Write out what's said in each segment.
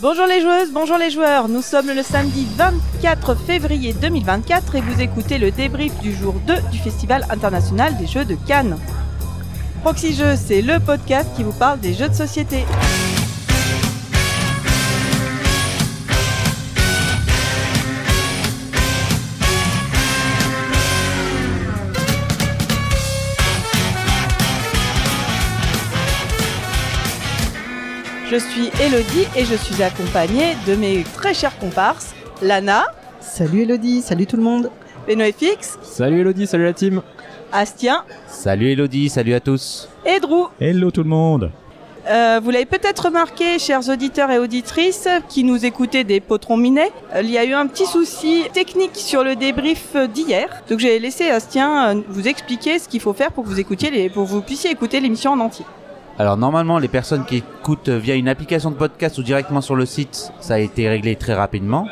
Bonjour les joueuses, bonjour les joueurs. Nous sommes le samedi 24 février 2024 et vous écoutez le débrief du jour 2 du Festival international des jeux de Cannes. Proxy Jeux, c'est le podcast qui vous parle des jeux de société. Je suis Elodie et je suis accompagnée de mes très chers comparses, Lana, Salut Elodie, salut tout le monde. FX, Salut Elodie, salut la team. Astien Salut Elodie, salut à tous. et Drew. Hello tout le monde Euh, vous l'avez peut-être remarqué, chers auditeurs et auditrices qui nous écoutez des potrons minets, euh, il y a eu un petit souci technique sur le débrief d'hier. Donc j'ai laissé Astien euh, vous expliquer ce qu'il faut faire pour que vous écoutiez les, pour que vous puissiez écouter l'émission en entier. Alors normalement les personnes qui écoutent via une application de podcast ou directement sur le site, ça a été réglé très rapidement.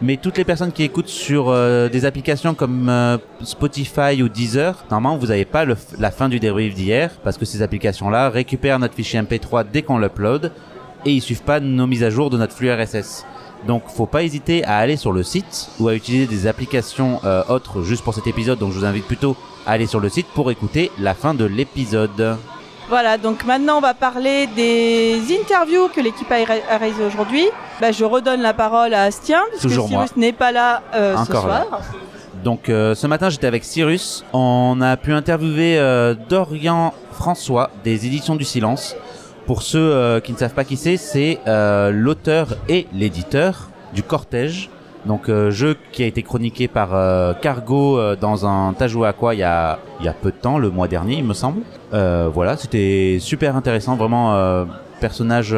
Mais toutes les personnes qui écoutent sur euh, des applications comme euh, Spotify ou Deezer, normalement vous n'avez pas la fin du débrief d'hier parce que ces applications-là récupèrent notre fichier MP3 dès qu'on l'upload et ils suivent pas nos mises à jour de notre flux RSS. Donc faut pas hésiter à aller sur le site ou à utiliser des applications euh, autres juste pour cet épisode. Donc je vous invite plutôt à aller sur le site pour écouter la fin de l'épisode. Voilà, donc maintenant on va parler des interviews que l'équipe a ré- a réalisées aujourd'hui. Bah, je redonne la parole à Astien, puisque Toujours. Cyrus n'est pas là euh, ce là. soir. Donc euh, ce matin j'étais avec Cyrus, on a pu interviewer euh, Dorian François des éditions du silence. Pour ceux qui ne savent pas qui c'est, c'est l'auteur et l'éditeur du Cortège. Donc euh, jeu qui a été chroniqué par euh, Cargo euh, dans un à quoi il y a, il y a peu de temps, le mois dernier il me semble. Euh, voilà, c'était super intéressant, vraiment personnage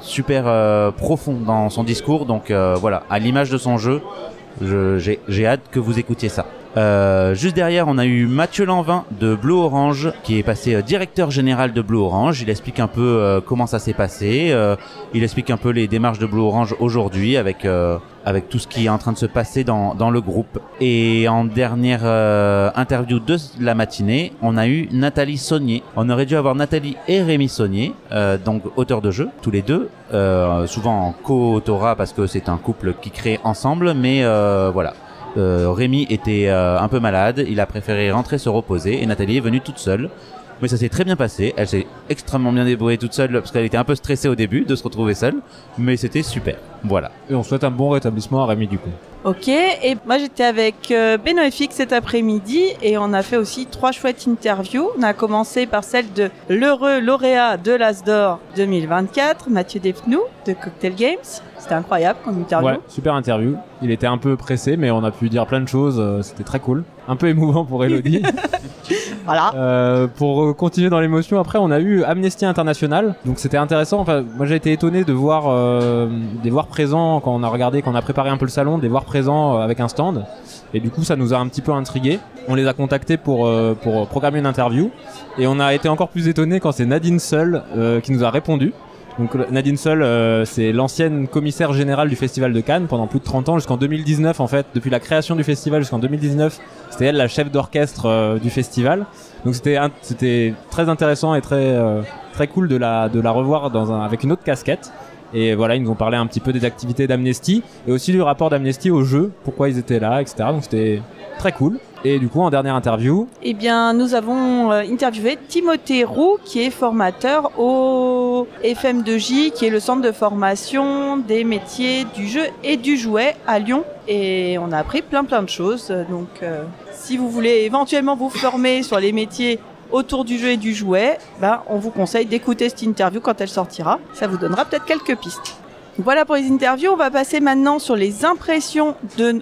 super profond dans son discours. Donc voilà, à l'image de son jeu, je- j'ai j'ai hâte que vous écoutiez ça. Euh, juste derrière, on a eu Mathieu Lanvin de Blue Orange, qui est passé euh, directeur général de Blue Orange. Il explique un peu euh, comment ça s'est passé. euh, il explique un peu les démarches de Blue Orange aujourd'hui avec avec tout ce qui est en train de se passer dans, dans le groupe. Et en dernière interview de la matinée, on a eu Nathalie Saunier. On aurait dû avoir Nathalie et Rémi Saunier, donc auteurs de jeux, tous les deux, souvent en co-autorat parce que c'est un couple qui crée ensemble, mais voilà. Euh, Rémi était euh, un peu malade, il a préféré rentrer se reposer et Nathalie est venue toute seule. Mais ça s'est très bien passé, elle s'est extrêmement bien débrouillée toute seule parce qu'elle était un peu stressée au début de se retrouver seule, mais c'était super. Voilà. Et on souhaite un bon rétablissement à Rémi du coup. Ok, et moi j'étais avec euh, Beno FX cet après-midi et on a fait aussi trois chouettes interviews. On a commencé par celle de l'heureux lauréat de l'Asdor 2024, Mathieu Despnous de Cocktail Games. C'était incroyable comme interview. Ouais, super interview. Il était un peu pressé, mais on a pu dire plein de choses. euh, C'était très cool. Un peu émouvant pour Elodie. Voilà. Euh, pour continuer dans l'émotion, après on a eu Amnesty International. Donc c'était intéressant. Enfin, moi j'ai été étonné de voir euh, des voir présents quand on a regardé, quand on a préparé un peu le salon, des voir présents euh, avec un stand. Et du coup ça nous a un petit peu intrigué. On les a contactés pour euh, pour programmer une interview. Et on a été encore plus étonné quand c'est Nadine Seul euh, qui nous a répondu. Donc Nadine Seul, euh, c'est l'ancienne commissaire générale du Festival de Cannes pendant plus de 30 ans, jusqu'en 2019 en fait. Depuis la création du festival jusqu'en 2019, c'était elle la chef d'orchestre euh, du festival. Donc c'était c'était très intéressant et très euh, très cool de la de la revoir avec une autre casquette. Et voilà, ils nous ont parlé un petit peu des activités d'Amnesty et aussi du rapport d'Amnesty au jeu, pourquoi ils étaient là, etc. Donc c'était très cool. Et du coup, en dernière interview, Eh bien, nous avons euh, interviewé Timothée Roux, qui est formateur au FM2J, qui est le centre de formation des métiers du jeu et du jouet à Lyon. Et on a appris plein plein de choses. Donc, euh, si vous voulez éventuellement vous former sur les métiers autour du jeu et du jouet, ben, on vous conseille d'écouter cette interview quand elle sortira. Ça vous donnera peut-être quelques pistes. Voilà pour les interviews. On va passer maintenant sur les impressions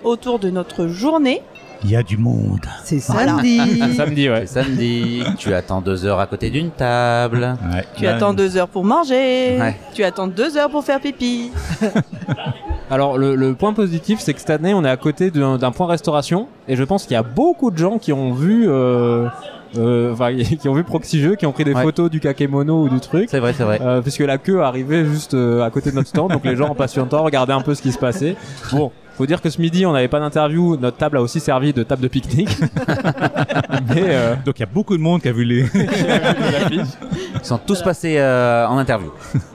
autour de notre journée. Il y a du monde. C'est Voilà. samedi. samedi, ouais. C'est samedi, tu attends deux heures à côté d'une table. Ouais. Tu attends deux heures pour manger. Ouais. Tu attends deux heures pour faire pipi. Alors le, le point positif, c'est que cette année, on est à côté d'un point restauration, et je pense qu'il y a beaucoup de gens qui ont vu, euh, euh, enfin, qui ont vu Proxy Jeux, qui ont pris des Ouais. photos du kakémono ou du truc. C'est vrai, c'est vrai. Euh, puisque la queue arrivait juste euh, à côté de notre stand, donc les gens en patientant regardaient un peu ce qui se passait. Bon, faut dire que ce midi on n'avait pas d'interview, notre table a aussi servi de table de pique-nique. Mais euh, Donc il y a beaucoup de monde qui a vu les. Ils sont tous passés euh, en interview.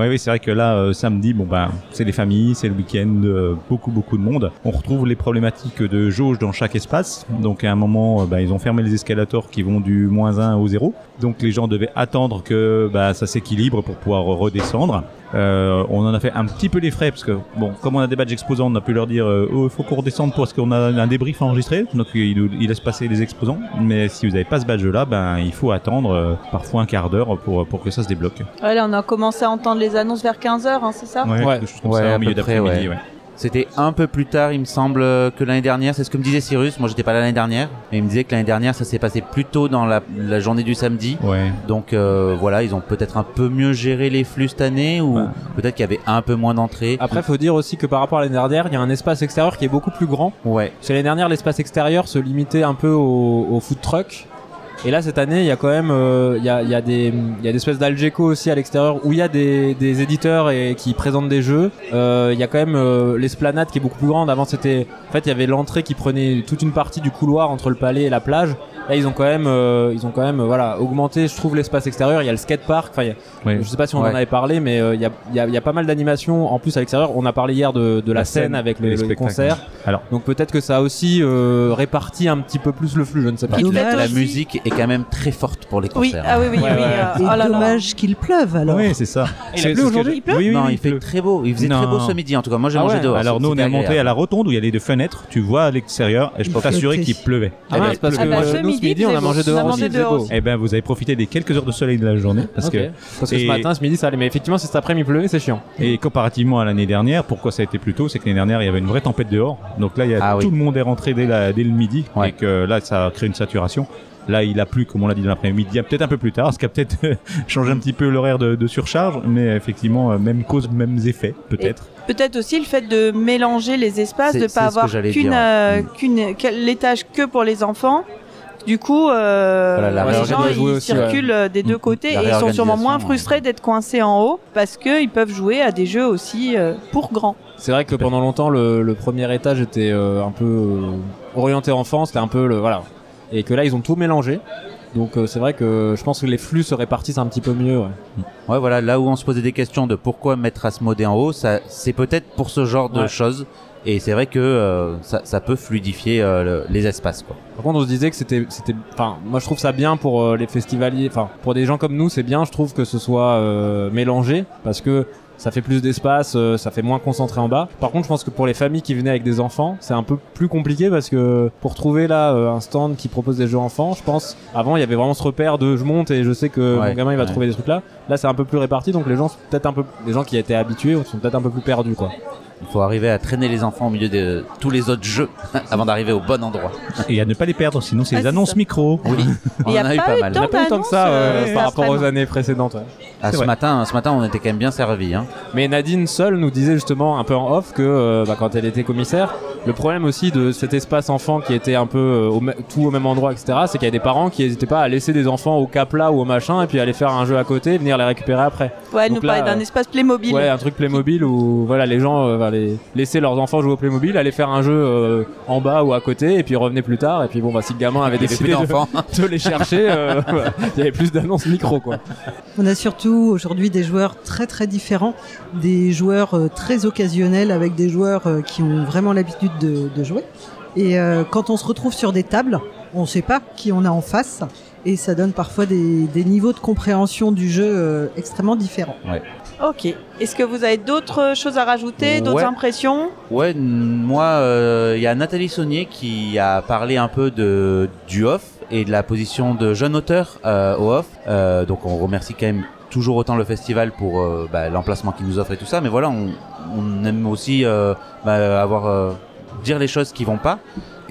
Oui, oui, c'est vrai que là, euh, samedi, bon ben, c'est les familles, c'est le week-end, euh, beaucoup, beaucoup de monde. On retrouve les problématiques de jauge dans chaque espace. Donc à un moment, euh, ben, ils ont fermé les escalators qui vont du moins 1 au 0. Donc les gens devaient attendre que ben, ça s'équilibre pour pouvoir redescendre. Euh, on en a fait un petit peu les frais parce que bon, comme on a des badges exposants, on a pu leur dire euh, oh, il faut qu'on redescende parce qu'on a un débrief enregistré. Donc ils, nous- ils laissent passer les exposants. Mais si vous n'avez pas ce badge-là, ben il faut attendre euh, parfois un quart d'heure pour pour que ça se débloque. Ouais, là, on a commencé à entendre les annonces vers 15h, c'est ça? Ouais, Ouais. Ouais, ça, à au milieu d'après-midi. ouais. C'était un peu plus tard, il me semble, que l'année dernière. C'est ce que me disait Cyrus. Moi, j'étais pas là l'année dernière. Mais il me disait que l'année dernière, ça s'est passé plus tôt dans la, la journée du samedi. Ouais. Donc euh, voilà, ils ont peut-être un peu mieux géré les flux cette année ou Ouais. peut-être qu'il y avait un peu moins d'entrées. Après, faut dire aussi que par rapport à l'année dernière, il y a un espace extérieur qui est beaucoup plus grand. Ouais. Parce que l'année dernière, l'espace extérieur se limitait un peu au, au food truck. Et là, cette année, il y a quand même, euh, il y, a, des, il y a des espèces d'Algeco aussi à l'extérieur où il y a des, des éditeurs et qui présentent des jeux. Euh, il y a quand même euh, l'esplanade qui est beaucoup plus grande. Avant, c'était, en fait, il y avait l'entrée qui prenait toute une partie du couloir entre le palais et la plage. Là, ils ont quand même, euh, ils ont quand même, euh, voilà, augmenté, je trouve, l'espace extérieur. Il y a le skatepark. Enfin, Ouais. je sais pas si on Ouais. en avait parlé, mais euh, il y, a, il y, a, il y a pas mal d'animations en plus à l'extérieur. On a parlé hier de, de la, La scène, scène avec le, les le concert. Alors. Donc peut-être que ça a aussi euh, réparti un petit peu plus le flux, je ne sais pas. La aussi- musique est quand même très forte pour les Oui, concerts. ah oui, oui, Ouais, oui. Et oh là dommage qu'il pleuve alors. Oui, c'est ça. Il a plu aujourd'hui j'ai- Il pleut Oui, oui, non, oui, il fait très beau. Il faisait Non. très beau ce midi en tout cas. Moi, j'ai Ah mangé ouais. dehors. Alors nous, on est monté à la rotonde où il y a les deux fenêtres. Tu vois à l'extérieur et je peux t'assurer qu'il pleuvait. Ah parce Ah que bah, euh, ce nous, ce midi, on a mangé dehors aussi. Eh ben, vous avez profité des quelques heures de soleil de la journée parce que Parce que et- ce matin, ce midi, ça allait. Mais effectivement, si cet après-midi il pleuvait, c'est chiant. et comparativement à l'année dernière, pourquoi ça a été plus tôt, c'est que l'année dernière il y avait une vraie tempête dehors. Donc là, il y a Ah oui. tout le monde est rentré dès, la- dès le midi Ouais. et que là, ça a créé une saturation. Là, il a plu, comme on l'a dit dans l'après-midi, peut-être un peu plus tard, ce qui a peut-être changé un petit peu l'horaire de, de surcharge, mais effectivement, euh, même cause, mêmes effets, peut-être. Peut-être aussi le fait de mélanger les espaces, de c'est pas avoir qu'une euh, Mm. l'étage que pour les enfants. Du coup, euh, Voilà, les gens ils aussi, circulent euh, des deux Mm. côtés La et ils sont sûrement moins frustrés d'être coincés en haut parce qu'ils peuvent jouer à des jeux aussi euh, pour grands. C'est vrai que pendant longtemps, le, le premier étage était euh, un peu euh, orienté enfant, c'était un peu le voilà, et que là ils ont tout mélangé. Donc euh, c'est vrai que je pense que les flux se répartissent un petit peu mieux. Ouais. Ouais, voilà, là où on se posait des questions de pourquoi mettre Asmodée en haut, ça, c'est peut-être pour ce genre de choses. Et c'est vrai que euh, ça, ça peut fluidifier euh, le- les espaces, quoi. Par contre, on se disait que c'était, c'était, enfin, moi je trouve ça bien pour euh, les festivaliers, enfin, pour des gens comme nous, c'est bien, je trouve que ce soit euh, mélangé parce que ça fait plus d'espace, euh, ça fait moins concentré en bas. Par contre, je pense que pour les familles qui venaient avec des enfants, c'est un peu plus compliqué parce que pour trouver là un stand qui propose des jeux enfants, je pense, avant il y avait vraiment ce repère de je monte et je sais que Ouais, mon gamin il va ouais. trouver des trucs là. Là, c'est un peu plus réparti, donc les gens sont peut-être un peu, les gens qui étaient habitués sont peut-être un peu plus perdus, quoi. Il faut arriver à traîner les enfants au milieu de tous les autres jeux avant d'arriver au bon endroit. Et à ne pas les perdre, sinon c'est Ah, les annonces ça. micro. Oui, on Il y en a a eu pas mal. On a pas eu tant que ça euh, euh, par rapport aux années précédentes. ouais. Ah, ce vrai. matin, ce matin, on était quand même bien servis. Hein. Mais Nadine seule nous disait justement un peu en off que euh, bah, quand elle était commissaire, le problème aussi de cet espace enfant qui était un peu euh, au tout au même endroit, etc., c'est qu'il y a des parents qui n'hésitaient pas à laisser des enfants au cap là ou au machin et puis aller faire un jeu à côté et venir les récupérer après. Ouais, elle Donc nous parlait d'un euh, espace Playmobil. Ouais, un truc Playmobil où voilà les gens les, laisser leurs enfants jouer au Playmobil, aller faire un jeu euh, en bas ou à côté et puis revenir plus tard et puis bon bah si le gamin avait décidé de, de les chercher, euh, voilà, il y avait plus d'annonces micro quoi. On a surtout aujourd'hui des joueurs très très différents, des joueurs euh, très occasionnels avec des joueurs euh, qui ont vraiment l'habitude de, de jouer. Et euh, quand on se retrouve sur des tables, on ne sait pas qui on a en face et ça donne parfois des, des niveaux de compréhension du jeu euh, extrêmement différents. Ok. Est-ce que vous avez d'autres choses à rajouter, d'autres Ouais. impressions? Ouais, moi, euh, il y a Nathalie Saunier qui a parlé un peu de du off et de la position de jeune auteur euh, au off. Euh, donc on remercie quand même toujours autant le festival pour euh, bah, l'emplacement qu'il nous offre et tout ça. Mais voilà, on, on aime aussi euh, bah, avoir euh, dire les choses qui vont pas.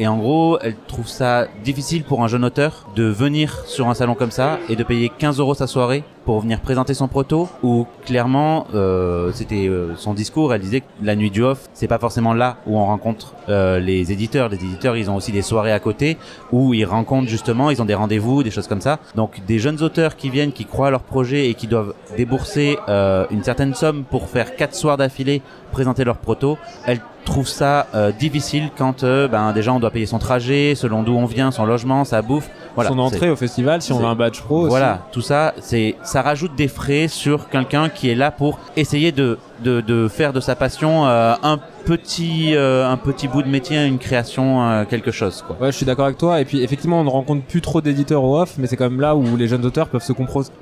Et en gros, elle trouve ça difficile pour un jeune auteur de venir sur un salon comme ça et de payer 15 euros sa soirée pour venir présenter son proto. Ou clairement, euh, c'était euh, son discours. Elle disait que la nuit du off, c'est pas forcément là où on rencontre euh, les éditeurs. Les éditeurs, ils ont aussi des soirées à côté où ils rencontrent justement, ils ont des rendez-vous, des choses comme ça. Donc des jeunes auteurs qui viennent, qui croient à leur projet et qui doivent débourser euh, une certaine somme pour faire quatre soirs d'affilée présenter leur proto. Elle trouve ça euh, difficile quand euh, ben déjà on doit payer son trajet, selon d'où on vient, son logement, sa bouffe. Voilà, son entrée au festival, si on veut un badge pro. aussi. Voilà, tout ça, c'est ça rajoute des frais sur quelqu'un qui est là pour essayer de, de, de faire de sa passion euh, un petit euh, un petit bout de métier, une création, quelque chose quoi. Ouais, je suis d'accord avec toi. Et puis, effectivement, on ne rencontre plus trop d'éditeurs au off, mais c'est quand même là où les jeunes auteurs peuvent se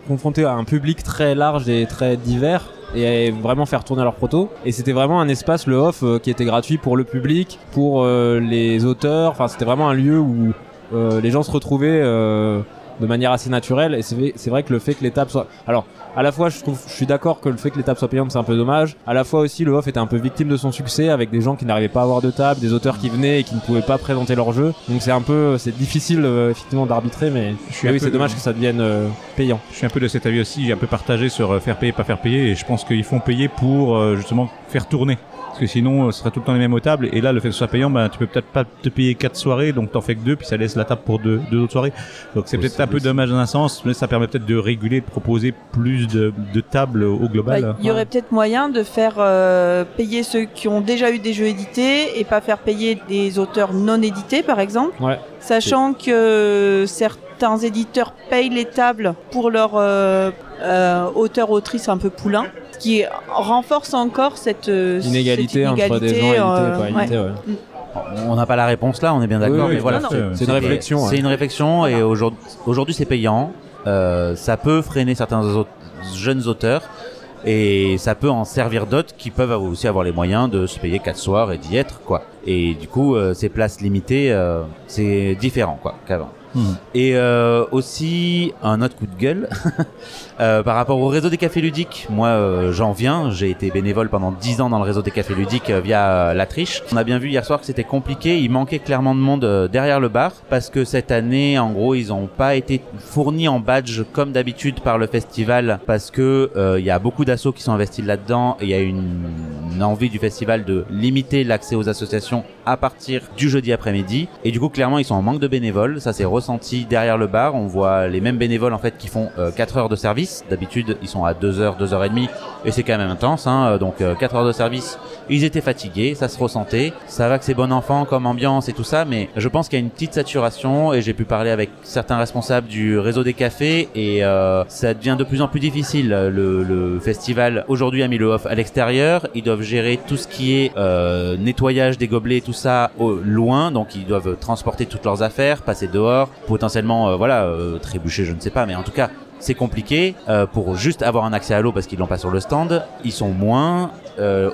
confronter à un public très large et très divers et vraiment faire tourner leur proto. Et c'était vraiment un espace, le off, euh, qui était gratuit pour le public, pour euh, les auteurs. Enfin, c'était vraiment un lieu où euh, les gens se retrouvaient de manière assez naturelle. Et c'est vrai que le fait que les tables soient... Alors, à la fois, je trouve, je suis d'accord que le fait que les tables soient payantes, c'est un peu dommage. À la fois aussi, le off était un peu victime de son succès avec des gens qui n'arrivaient pas à avoir de table, des auteurs qui venaient et qui ne pouvaient pas présenter leur jeu. Donc c'est un peu, c'est difficile euh, effectivement d'arbitrer, mais Je suis oui, c'est dommage que ça devienne euh, payant. Je suis un peu de cet avis aussi, j'ai un peu partagé sur euh, faire payer, pas faire payer, et je pense qu'ils font payer pour euh, justement faire tourner. Parce que sinon, euh, ce serait tout le temps les mêmes aux tables, et là, le fait que ce soit payant, ben, tu peux peut-être pas te payer quatre soirées, donc t'en fais que deux, puis ça laisse la table pour deux, deux autres soirées. Donc c'est peut-être un peu dommage dans un sens, mais ça permet peut-être de réguler, de proposer plus de, de tables au Bah, global. Il y aurait peut-être moyen de faire euh, payer ceux qui ont déjà eu des jeux édités et pas faire payer des auteurs non édités, par exemple. Ouais. Sachant que certains éditeurs payent les tables pour leurs euh, euh, auteurs autrices un peu poulains, ce qui renforce encore cette euh, Inégalité, cette entre des gens inégalité, et euh, pas ouais. ouais. On n'a pas la réponse là, on est bien d'accord, Oui, oui, mais voilà. C'est une réflexion. ouais. C'est une réflexion et aujourd'hui aujourd'hui, c'est payant. Euh, ça peut freiner certains autres jeunes auteurs et ça peut en servir d'autres qui peuvent aussi avoir les moyens de se payer quatre soirs et d'y être quoi. Et du coup, euh, ces places limitées, euh, c'est différent quoi qu'avant. Hmm. Et euh, aussi un autre coup de gueule euh, par rapport au réseau des cafés ludiques. Moi, euh, j'en viens. J'ai été bénévole pendant 10 ans dans le réseau des cafés ludiques euh, via euh, la triche. On a bien vu hier soir que c'était compliqué. Il manquait clairement de monde euh, derrière le bar parce que cette année, en gros, ils n'ont pas été fournis en badge comme d'habitude par le festival parce que il y a beaucoup d'assauts qui sont investis là-dedans. Il y a une, une envie du festival de limiter l'accès aux associations à partir du jeudi après-midi. Et du coup, clairement, ils sont en manque de bénévoles. Ça s'est ressenti derrière le bar. On voit les mêmes bénévoles en fait qui font euh, 4 heures de service. D'habitude, ils sont à 2 heures, 2 heures et demie. Et c'est quand même intense. Hein. Donc euh, 4 heures de service. Ils étaient fatigués, ça se ressentait. Ça va que c'est bon enfant comme ambiance et tout ça, mais je pense qu'il y a une petite saturation et j'ai pu parler avec certains responsables du réseau des cafés et euh, ça devient de plus en plus difficile. Le, le festival aujourd'hui a mis le off à l'extérieur. Ils doivent gérer tout ce qui est euh, nettoyage des gobelets, tout ça au loin, donc ils doivent transporter toutes leurs affaires, passer dehors, potentiellement, euh, voilà, euh, trébucher, je ne sais pas, mais en tout cas. C'est compliqué euh, pour juste avoir un accès à l'eau parce qu'ils l'ont pas sur le stand. Ils sont moins.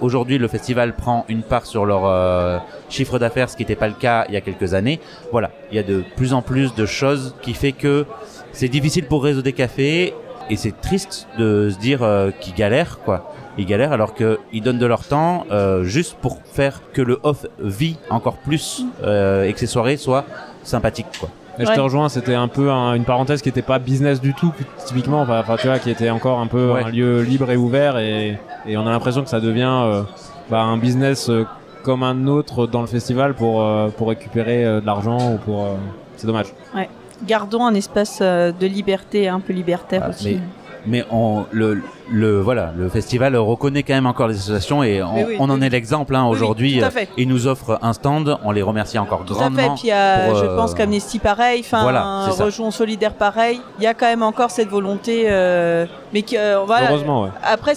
Aujourd'hui, le festival prend une part sur leur chiffre d'affaires, ce qui n'était pas le cas il y a quelques années. Voilà, il y a de plus en plus de choses qui fait que c'est difficile pour Réseau des cafés et c'est triste de se dire qu'ils galèrent quoi. Ils galèrent alors qu'ils donnent de leur temps juste pour faire que le off vit encore plus euh, et que ces soirées soient sympathiques quoi. Et je Ouais. te rejoins, c'était un peu un- une parenthèse qui était pas business du tout, typiquement, enfin, enfin, tu vois, qui était encore un peu Ouais. un lieu libre et ouvert, et, et on a l'impression que ça devient euh, bah, un business euh, comme un autre dans le festival pour, euh, pour récupérer euh, de l'argent ou pour. euh, C'est dommage. Gardons un espace euh, de liberté un peu libertaire Ah, aussi. Mais on, le, le, voilà, le festival reconnaît quand même encore les associations et on, Mais oui, on en oui. est l'exemple hein, Oui, oui, aujourd'hui. tout à fait. Ils nous offrent un stand, on les remercie encore Tout à fait. grandement. Puis euh, pour, je euh, pense qu'Amnesty pareil, enfin voilà. Rejoint solidaire pareil. Il y a quand même encore cette volonté, euh, mais que euh, voilà. Heureusement, ouais. Après,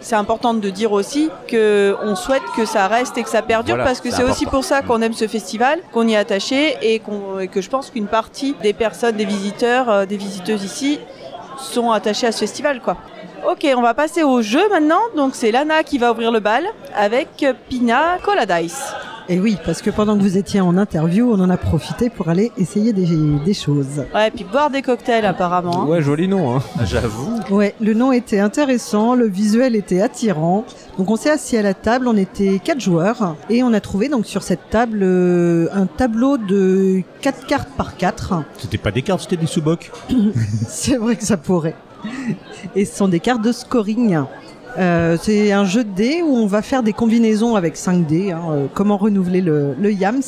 c'est important de dire aussi que on souhaite que ça reste et que ça perdure Voilà, parce que c'est aussi pour ça qu'on aime ce festival, qu'on y est attaché et, qu'on- et que je pense qu'une partie des personnes, des visiteurs, euh, des visiteuses ici sont attachés à ce festival, quoi. Ok, on va passer au jeu maintenant. Donc c'est Lana qui va ouvrir le bal avec Pina Cola Dice. Et oui, parce que pendant que vous étiez en interview, on en a profité pour aller essayer des, des choses. Ouais, et puis boire des cocktails apparemment. hein. Ouais, joli nom. Hein. J'avoue. Ouais, le nom était intéressant, le visuel était attirant. Donc on s'est assis à la table, on était quatre joueurs et on a trouvé donc sur cette table euh, un tableau de quatre cartes par quatre. C'était pas des cartes, c'était des sous-bocs. C'est vrai que ça pourrait. Et ce sont des cartes de scoring. Euh, c'est un jeu de dés où on va faire des combinaisons avec 5 dés. hein, euh, comment renouveler le, Yams.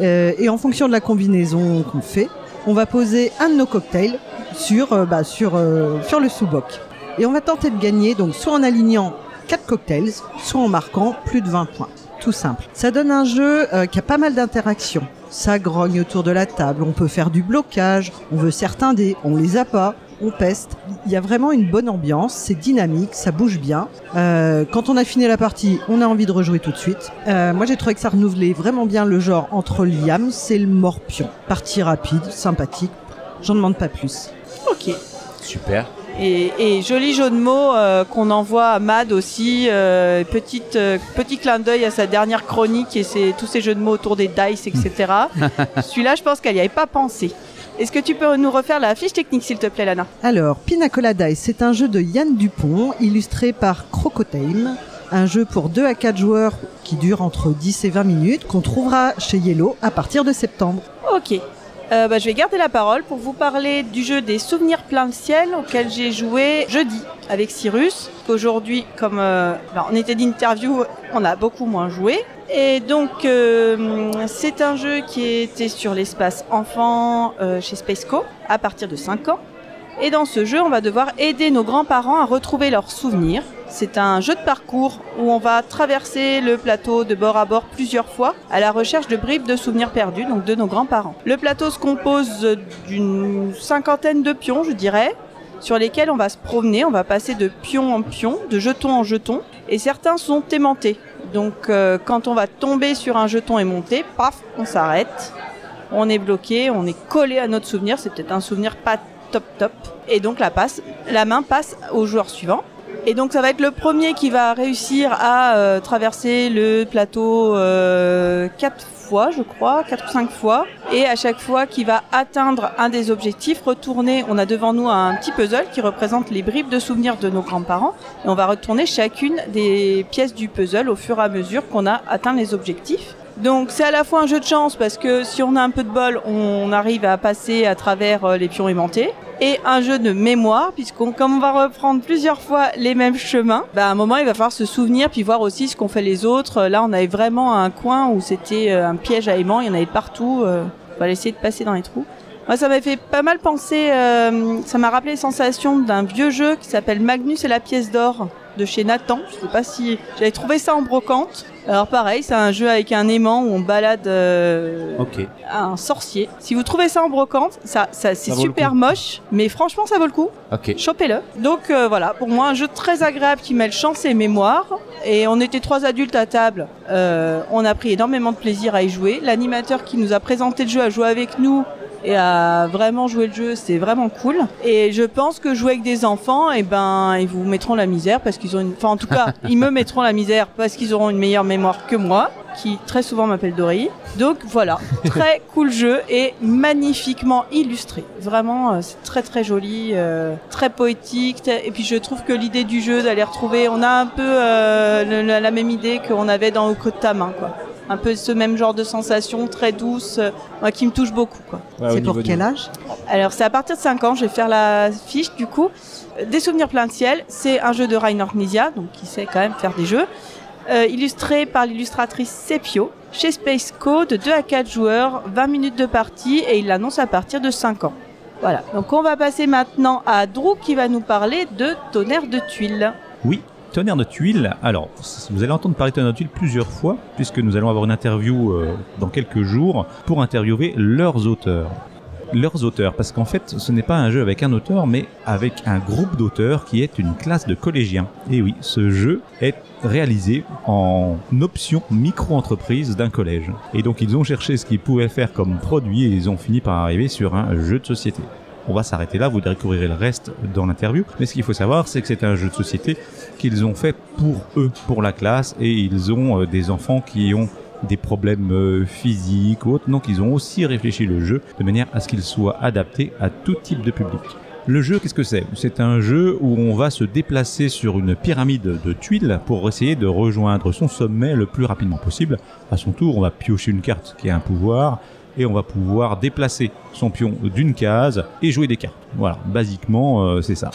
Euh, et en fonction de la combinaison qu'on fait, on va poser un de nos cocktails sur, bah, sur, sur le sous-boc. Et on va tenter de gagner donc soit en alignant 4 cocktails, soit en marquant plus de 20 points. Tout simple. Ça donne un jeu qui a pas mal d'interactions. Ça grogne autour de la table. On peut faire du blocage. On veut certains dés. On les a pas. On peste. Il y a vraiment une bonne ambiance. C'est dynamique. Ça bouge bien. Euh, quand on a fini la partie, on a envie de rejouer tout de suite. Euh, moi, j'ai trouvé que ça renouvelait vraiment bien le genre entre Liam, c'est le morpion. Partie rapide, sympathique. J'en demande pas plus. Ok. Super. Et, et joli jeu de mots euh, qu'on envoie à Mad aussi. euh, petite, euh, petit clin d'œil à sa dernière chronique et ses, tous ces jeux de mots autour des dice, etc. Celui-là, je pense qu'elle n'y avait pas pensé. Est-ce que tu peux nous refaire la fiche technique, s'il te plaît, Lana Alors, Pina Colada Dice, c'est un jeu de Yann Dupont, illustré par Crocotime. Un jeu pour 2 à 4 joueurs qui dure entre 10 et 20 minutes, qu'on trouvera chez Yellow à partir de septembre. Ok. Euh, bah, je vais garder la parole pour vous parler du jeu des souvenirs plein le ciel auquel j'ai joué jeudi avec Cyrus. Qu'aujourd'hui, comme euh, bah, on était d'interview, on a beaucoup moins joué. Et donc, euh, c'est un jeu qui était sur l'espace enfant euh, chez Spaceco à partir de 5 ans. Et dans ce jeu, on va devoir aider nos grands-parents à retrouver leurs souvenirs. C'est un jeu de parcours où on va traverser le plateau de bord à bord plusieurs fois à la recherche de bribes de souvenirs perdus, donc de nos grands-parents. Le plateau se compose d'une cinquantaine de pions, je dirais, sur lesquels on va se promener, on va passer de pion en pion, de jeton en jeton, et certains sont aimantés. Donc euh, quand on va tomber sur un jeton aimanté, paf, on s'arrête, on est bloqué, on est collé à notre souvenir, c'est peut-être un souvenir pas top top, et donc la, passe, la main passe au joueur suivant. Et donc ça va être le premier qui va réussir à euh, traverser le plateau euh, quatre fois, je crois, quatre ou cinq fois. Et à chaque fois qu'il va atteindre un des objectifs, retourner, on a devant nous un petit puzzle qui représente les bribes de souvenirs de nos grands-parents. Et on va retourner chacune des pièces du puzzle au fur et à mesure qu'on a atteint les objectifs. Donc c'est à la fois un jeu de chance parce que si on a un peu de bol, on arrive à passer à travers euh, les pions aimantés. Et un jeu de mémoire, puisqu'on comme on va reprendre plusieurs fois les mêmes chemins, bah à un moment il va falloir se souvenir puis voir aussi ce qu'ont fait les autres. Là on avait vraiment un coin où c'était euh, un piège à aimants, il y en avait partout. Euh, on va essayer de passer dans les trous. Moi, ça m'a fait pas mal penser, euh, ça m'a rappelé les sensations d'un vieux jeu qui s'appelle Magnus et la pièce d'or de chez Nathan. Je sais pas si j'avais trouvé ça en brocante. Alors pareil, c'est un jeu avec un aimant où on balade euh, un sorcier. Si vous trouvez ça en brocante, ça, ça c'est super moche, mais franchement ça vaut le coup. Ok. Chopez-le. Donc euh, voilà, pour moi un jeu très agréable qui mêle chance et mémoire. Et on était trois adultes à table. Euh, on a pris énormément de plaisir à y jouer. L'animateur qui nous a présenté le jeu a joué avec nous et a vraiment joué le jeu, c'est vraiment cool. Et je pense que jouer avec des enfants, et ben ils vous mettront la misère parce qu'ils ont une, enfin en tout cas ils me mettront la misère parce qu'ils auront une meilleure mémoire que moi, qui très souvent m'appelle Dory. Donc voilà, très cool jeu et magnifiquement illustré. Vraiment, euh, c'est très très joli, euh, très poétique. Et puis je trouve que l'idée du jeu d'aller retrouver, on a un peu euh, le- la même idée qu'on avait dans Au creux de ta main, quoi. Un peu ce même genre de sensation très douce, euh, moi, qui me touche beaucoup, quoi. Ouais, au c'est pour quel âge? Alors c'est à partir de 5 ans, je vais faire la fiche du coup. Euh, Des souvenirs plein de ciel, c'est un jeu de Rainer Knizia, donc qui sait quand même faire des jeux. Euh, illustré par l'illustratrice Sepio, chez Space Co, de 2 à 4 joueurs, 20 minutes de partie, et il l'annonce à partir de 5 ans. Voilà, donc on va passer maintenant à Drew qui va nous parler de Tonnerre de tuiles. Oui, tonnerre de tuiles. Alors, vous allez entendre parler de tonnerre de tuiles plusieurs fois, puisque nous allons avoir une interview euh, dans quelques jours pour interviewer leurs auteurs. Leurs auteurs, parce qu'en fait, ce n'est pas un jeu avec un auteur, mais avec un groupe d'auteurs qui est une classe de collégiens. Et oui, ce jeu est réalisé en option micro-entreprise d'un collège. Et donc, ils ont cherché ce qu'ils pouvaient faire comme produit et ils ont fini par arriver sur un jeu de société. On va s'arrêter là, vous découvrirez le reste dans l'interview. Mais ce qu'il faut savoir, c'est que c'est un jeu de société qu'ils ont fait pour eux, pour la classe, et ils ont euh, des enfants qui ont des problèmes euh, physiques ou autres. Donc ils ont aussi réfléchi le jeu de manière à ce qu'il soit adapté à tout type de public. Le jeu, qu'est-ce que c'est? C'est un jeu où on va se déplacer sur une pyramide de tuiles pour essayer de rejoindre son sommet le plus rapidement possible. À son tour, on va piocher une carte qui a un pouvoir et on va pouvoir déplacer son pion d'une case et jouer des cartes. Voilà, basiquement, euh, c'est ça.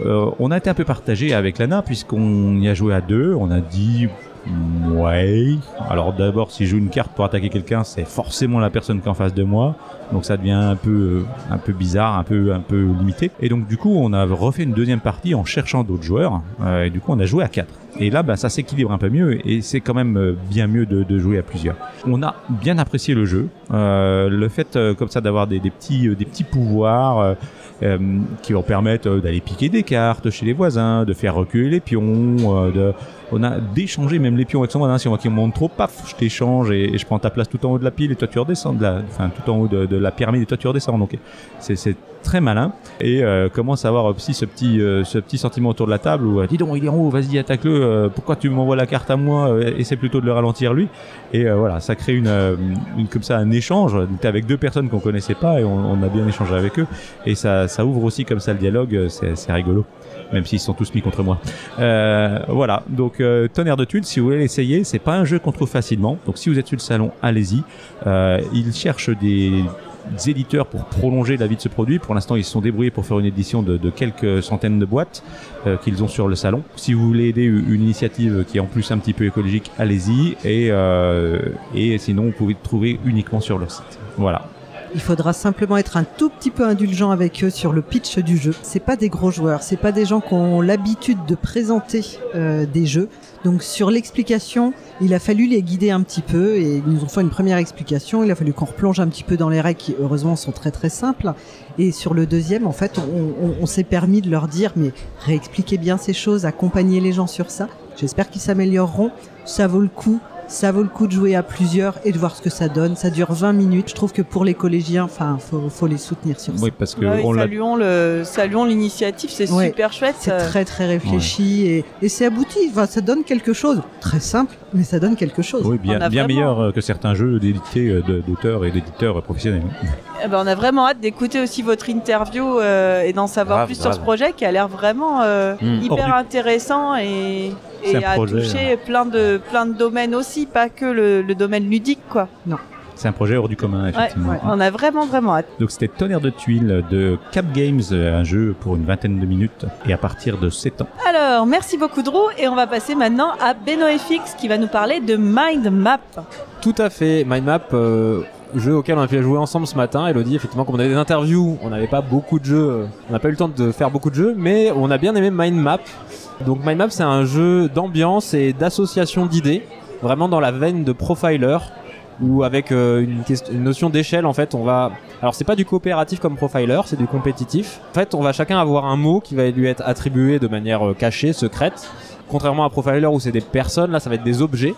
Euh, on a été un peu partagé avec Lana puisqu'on y a joué à deux. On a dit ouais. Alors d'abord, si je joue une carte pour attaquer quelqu'un, c'est forcément la personne qui est en face de moi. Donc ça devient un peu, euh, un peu bizarre, un peu, un peu limité. Et donc du coup, on a refait une deuxième partie en cherchant d'autres joueurs. Euh, et du coup, on a joué à quatre. Et là, bah, ça s'équilibre un peu mieux et c'est quand même euh, bien mieux de, jouer à plusieurs. On a bien apprécié le jeu, le fait comme ça d'avoir des, petits des petits pouvoirs. qui vont permettre d'aller piquer des cartes chez les voisins, de faire reculer les pions, on a d'échanger même les pions avec son voisin. Si on voit qu'il monte trop, paf, je t'échange et, et je prends ta place tout en haut de la pile et toi tu redescends, de la, enfin tout en haut de, de la pyramide et toi tu redescends. Donc c'est très malin et euh, commence à avoir aussi ce petit euh, ce petit sentiment autour de la table où euh, dis donc il est en haut, vas-y attaque-le. pourquoi tu m'envoies la carte à moi Essaie plutôt de le ralentir lui. Et voilà, ça crée une, comme ça un échange. T'es avec deux personnes qu'on connaissait pas et on, a bien échangé avec eux et ça ça ouvre aussi comme ça le dialogue. C'est rigolo même s'ils sont tous mis contre moi. Voilà, donc euh, Tonnerre de Tulle, si vous voulez l'essayer, c'est pas un jeu qu'on trouve facilement. Donc si vous êtes sur le salon, allez-y. Euh, ils cherchent des des éditeurs pour prolonger la vie de ce produit. Pour l'instant, ils se sont débrouillés pour faire une édition de, quelques centaines de boîtes euh, qu'ils ont sur le salon. Si vous voulez aider une initiative qui est en plus un petit peu écologique, allez-y. Et, euh, sinon, vous pouvez trouver uniquement sur leur site. Voilà. Il faudra simplement être un tout petit peu indulgent avec eux sur le pitch du jeu. C'est pas des gros joueurs, c'est pas des gens qui ont l'habitude de présenter euh, des jeux. Donc sur l'explication, il a fallu les guider un petit peu et ils nous ont fait une première explication. Il a fallu qu'on replonge un petit peu dans les règles qui heureusement sont très très simples. Et sur le deuxième, en fait, on, s'est permis de leur dire mais réexpliquez bien ces choses, accompagnez les gens sur ça. J'espère qu'ils s'amélioreront. Ça vaut le coup. Ça vaut le coup de jouer à plusieurs et de voir ce que ça donne. Ça dure 20 minutes. Je trouve que pour les collégiens, enfin, faut, faut les soutenir sur ça. Oui, parce que Ouais, on l'a saluons le, saluons l'initiative, c'est Ouais. super chouette. C'est euh, très très réfléchi et, et c'est abouti. Enfin, ça donne quelque chose. Très simple, mais ça donne quelque chose. oui, bien, bien vraiment- meilleur euh, que certains jeux d'édité euh, d'auteurs et d'éditeurs professionnels. Eh ben, on a vraiment hâte d'écouter aussi votre interview euh, et d'en savoir Grave, plus sur ce projet qui a l'air vraiment euh, Mm. Hyper du- intéressant et, et un a projet, touché plein de plein de domaines aussi, pas que le, le domaine ludique quoi. C'est un projet hors du commun, effectivement. ouais, on a vraiment vraiment hâte. Donc c'était Tonnerre de tuiles de Cap Games, euh, un jeu pour une vingtaine de minutes et à partir de 7 ans. Alors, merci beaucoup Drew et on va passer maintenant à BenoFX qui va nous parler de Mind Map. Tout à fait. Mind Map, euh, jeu auquel on a pu jouer ensemble ce matin. Elodie, effectivement, comme on avait des interviews, on n'avait pas beaucoup de jeux, euh, on n'a pas eu le temps de faire beaucoup de jeux, mais on a bien aimé Mind Map. Donc Mind Map, c'est un jeu d'ambiance et d'association d'idées, vraiment dans la veine de Profiler, où avec euh, une, notion d'échelle, en fait, on va... Alors c'est pas du coopératif comme Profiler, c'est du compétitif. En fait, on va chacun avoir un mot qui va lui être attribué de manière euh, cachée, secrète. Contrairement à Profiler où c'est des personnes, là ça va être des objets.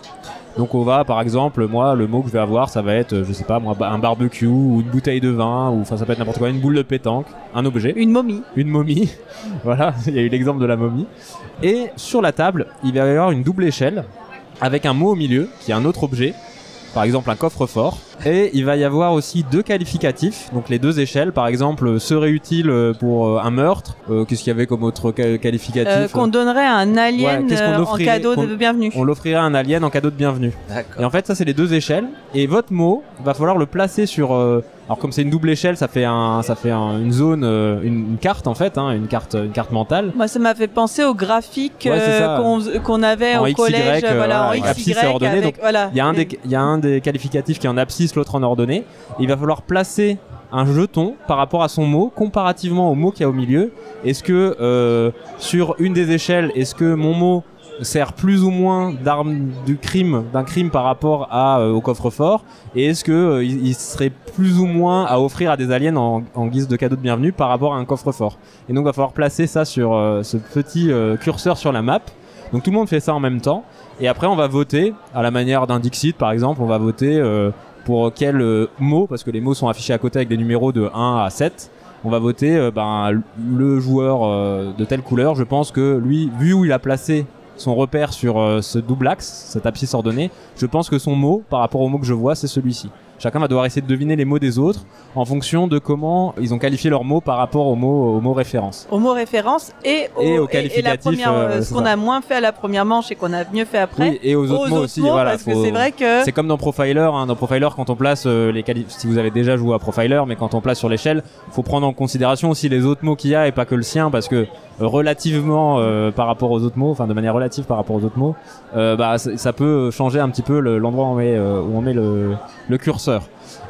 Donc on va par exemple moi le mot que je vais avoir ça va être je sais pas moi un barbecue ou une bouteille de vin ou enfin ça peut être n'importe quoi une boule de pétanque, un objet, Une momie. une momie. voilà, il y a eu l'exemple de la momie. Et sur la table, il va y avoir une double échelle avec un mot au milieu qui est un autre objet. Par exemple un coffre-fort. Et il va y avoir aussi deux qualificatifs, donc les deux échelles. Par exemple, serait utile euh, pour euh, un meurtre. Euh, Qu'est-ce qu'il y avait comme autre ca- qualificatif Euh, qu'on donnerait à un alien Ouais, euh, en cadeau de bienvenue. On l'offrirait à un alien en cadeau de bienvenue. Et en fait, ça, c'est les deux échelles. Et votre mot, va falloir le placer sur. euh, alors, comme c'est une double échelle, ça fait un, ça fait un- une zone, euh, une, une carte en fait, hein, une carte, une carte mentale. Moi, ça m'a fait penser au graphique Ouais, euh, qu'on avait En au XY, collège, voilà, en XY, abscisse et ordonnée, avec, donc, voilà. Il y a un des, il y a un des qualificatifs qui est en abscisse, l'autre en ordonnée. Il va falloir placer un jeton par rapport à son mot, comparativement au mot qu'il y a au milieu. Est-ce que euh, sur une des échelles, est-ce que mon mot sert plus ou moins d'arme du crime, d'un crime par rapport à, euh, au coffre-fort? Et est-ce que euh, il, serait plus ou moins à offrir à des aliens en, guise de cadeau de bienvenue par rapport à un coffre-fort? Et donc, va falloir placer ça sur ce petit curseur sur la map. Donc tout le monde fait ça en même temps. Et après, on va voter à la manière d'un Dixit, par exemple. On va voter pour quel euh, mot, parce que les mots sont affichés à côté avec des numéros de 1 à 7. On va voter euh, ben, le joueur euh, de telle couleur. Je pense que lui, vu où il a placé son repère sur ce double axe, cette abscisse ordonnée, je pense que son mot, par rapport au mot que je vois, c'est celui-ci. Chacun va devoir essayer de deviner les mots des autres en fonction de comment ils ont qualifié leurs mots par rapport aux mots, aux mots référence. au mot référence et au, Et la première, euh, euh, ce qu'on a moins fait à la première manche et qu'on a mieux fait après. Oui, et aux autres mots aussi. voilà, parce que c'est vrai que C'est comme dans Profiler, hein. dans Profiler quand on place euh, les quali- si vous avez déjà joué à Profiler, mais quand on place sur l'échelle, faut prendre en considération aussi les autres mots qu'il y a et pas que le sien, parce que relativement euh, par rapport aux autres mots, enfin de manière relative par rapport aux autres mots, bah ça, peut changer un petit peu le- l'endroit où on met, où on met le, le curseur.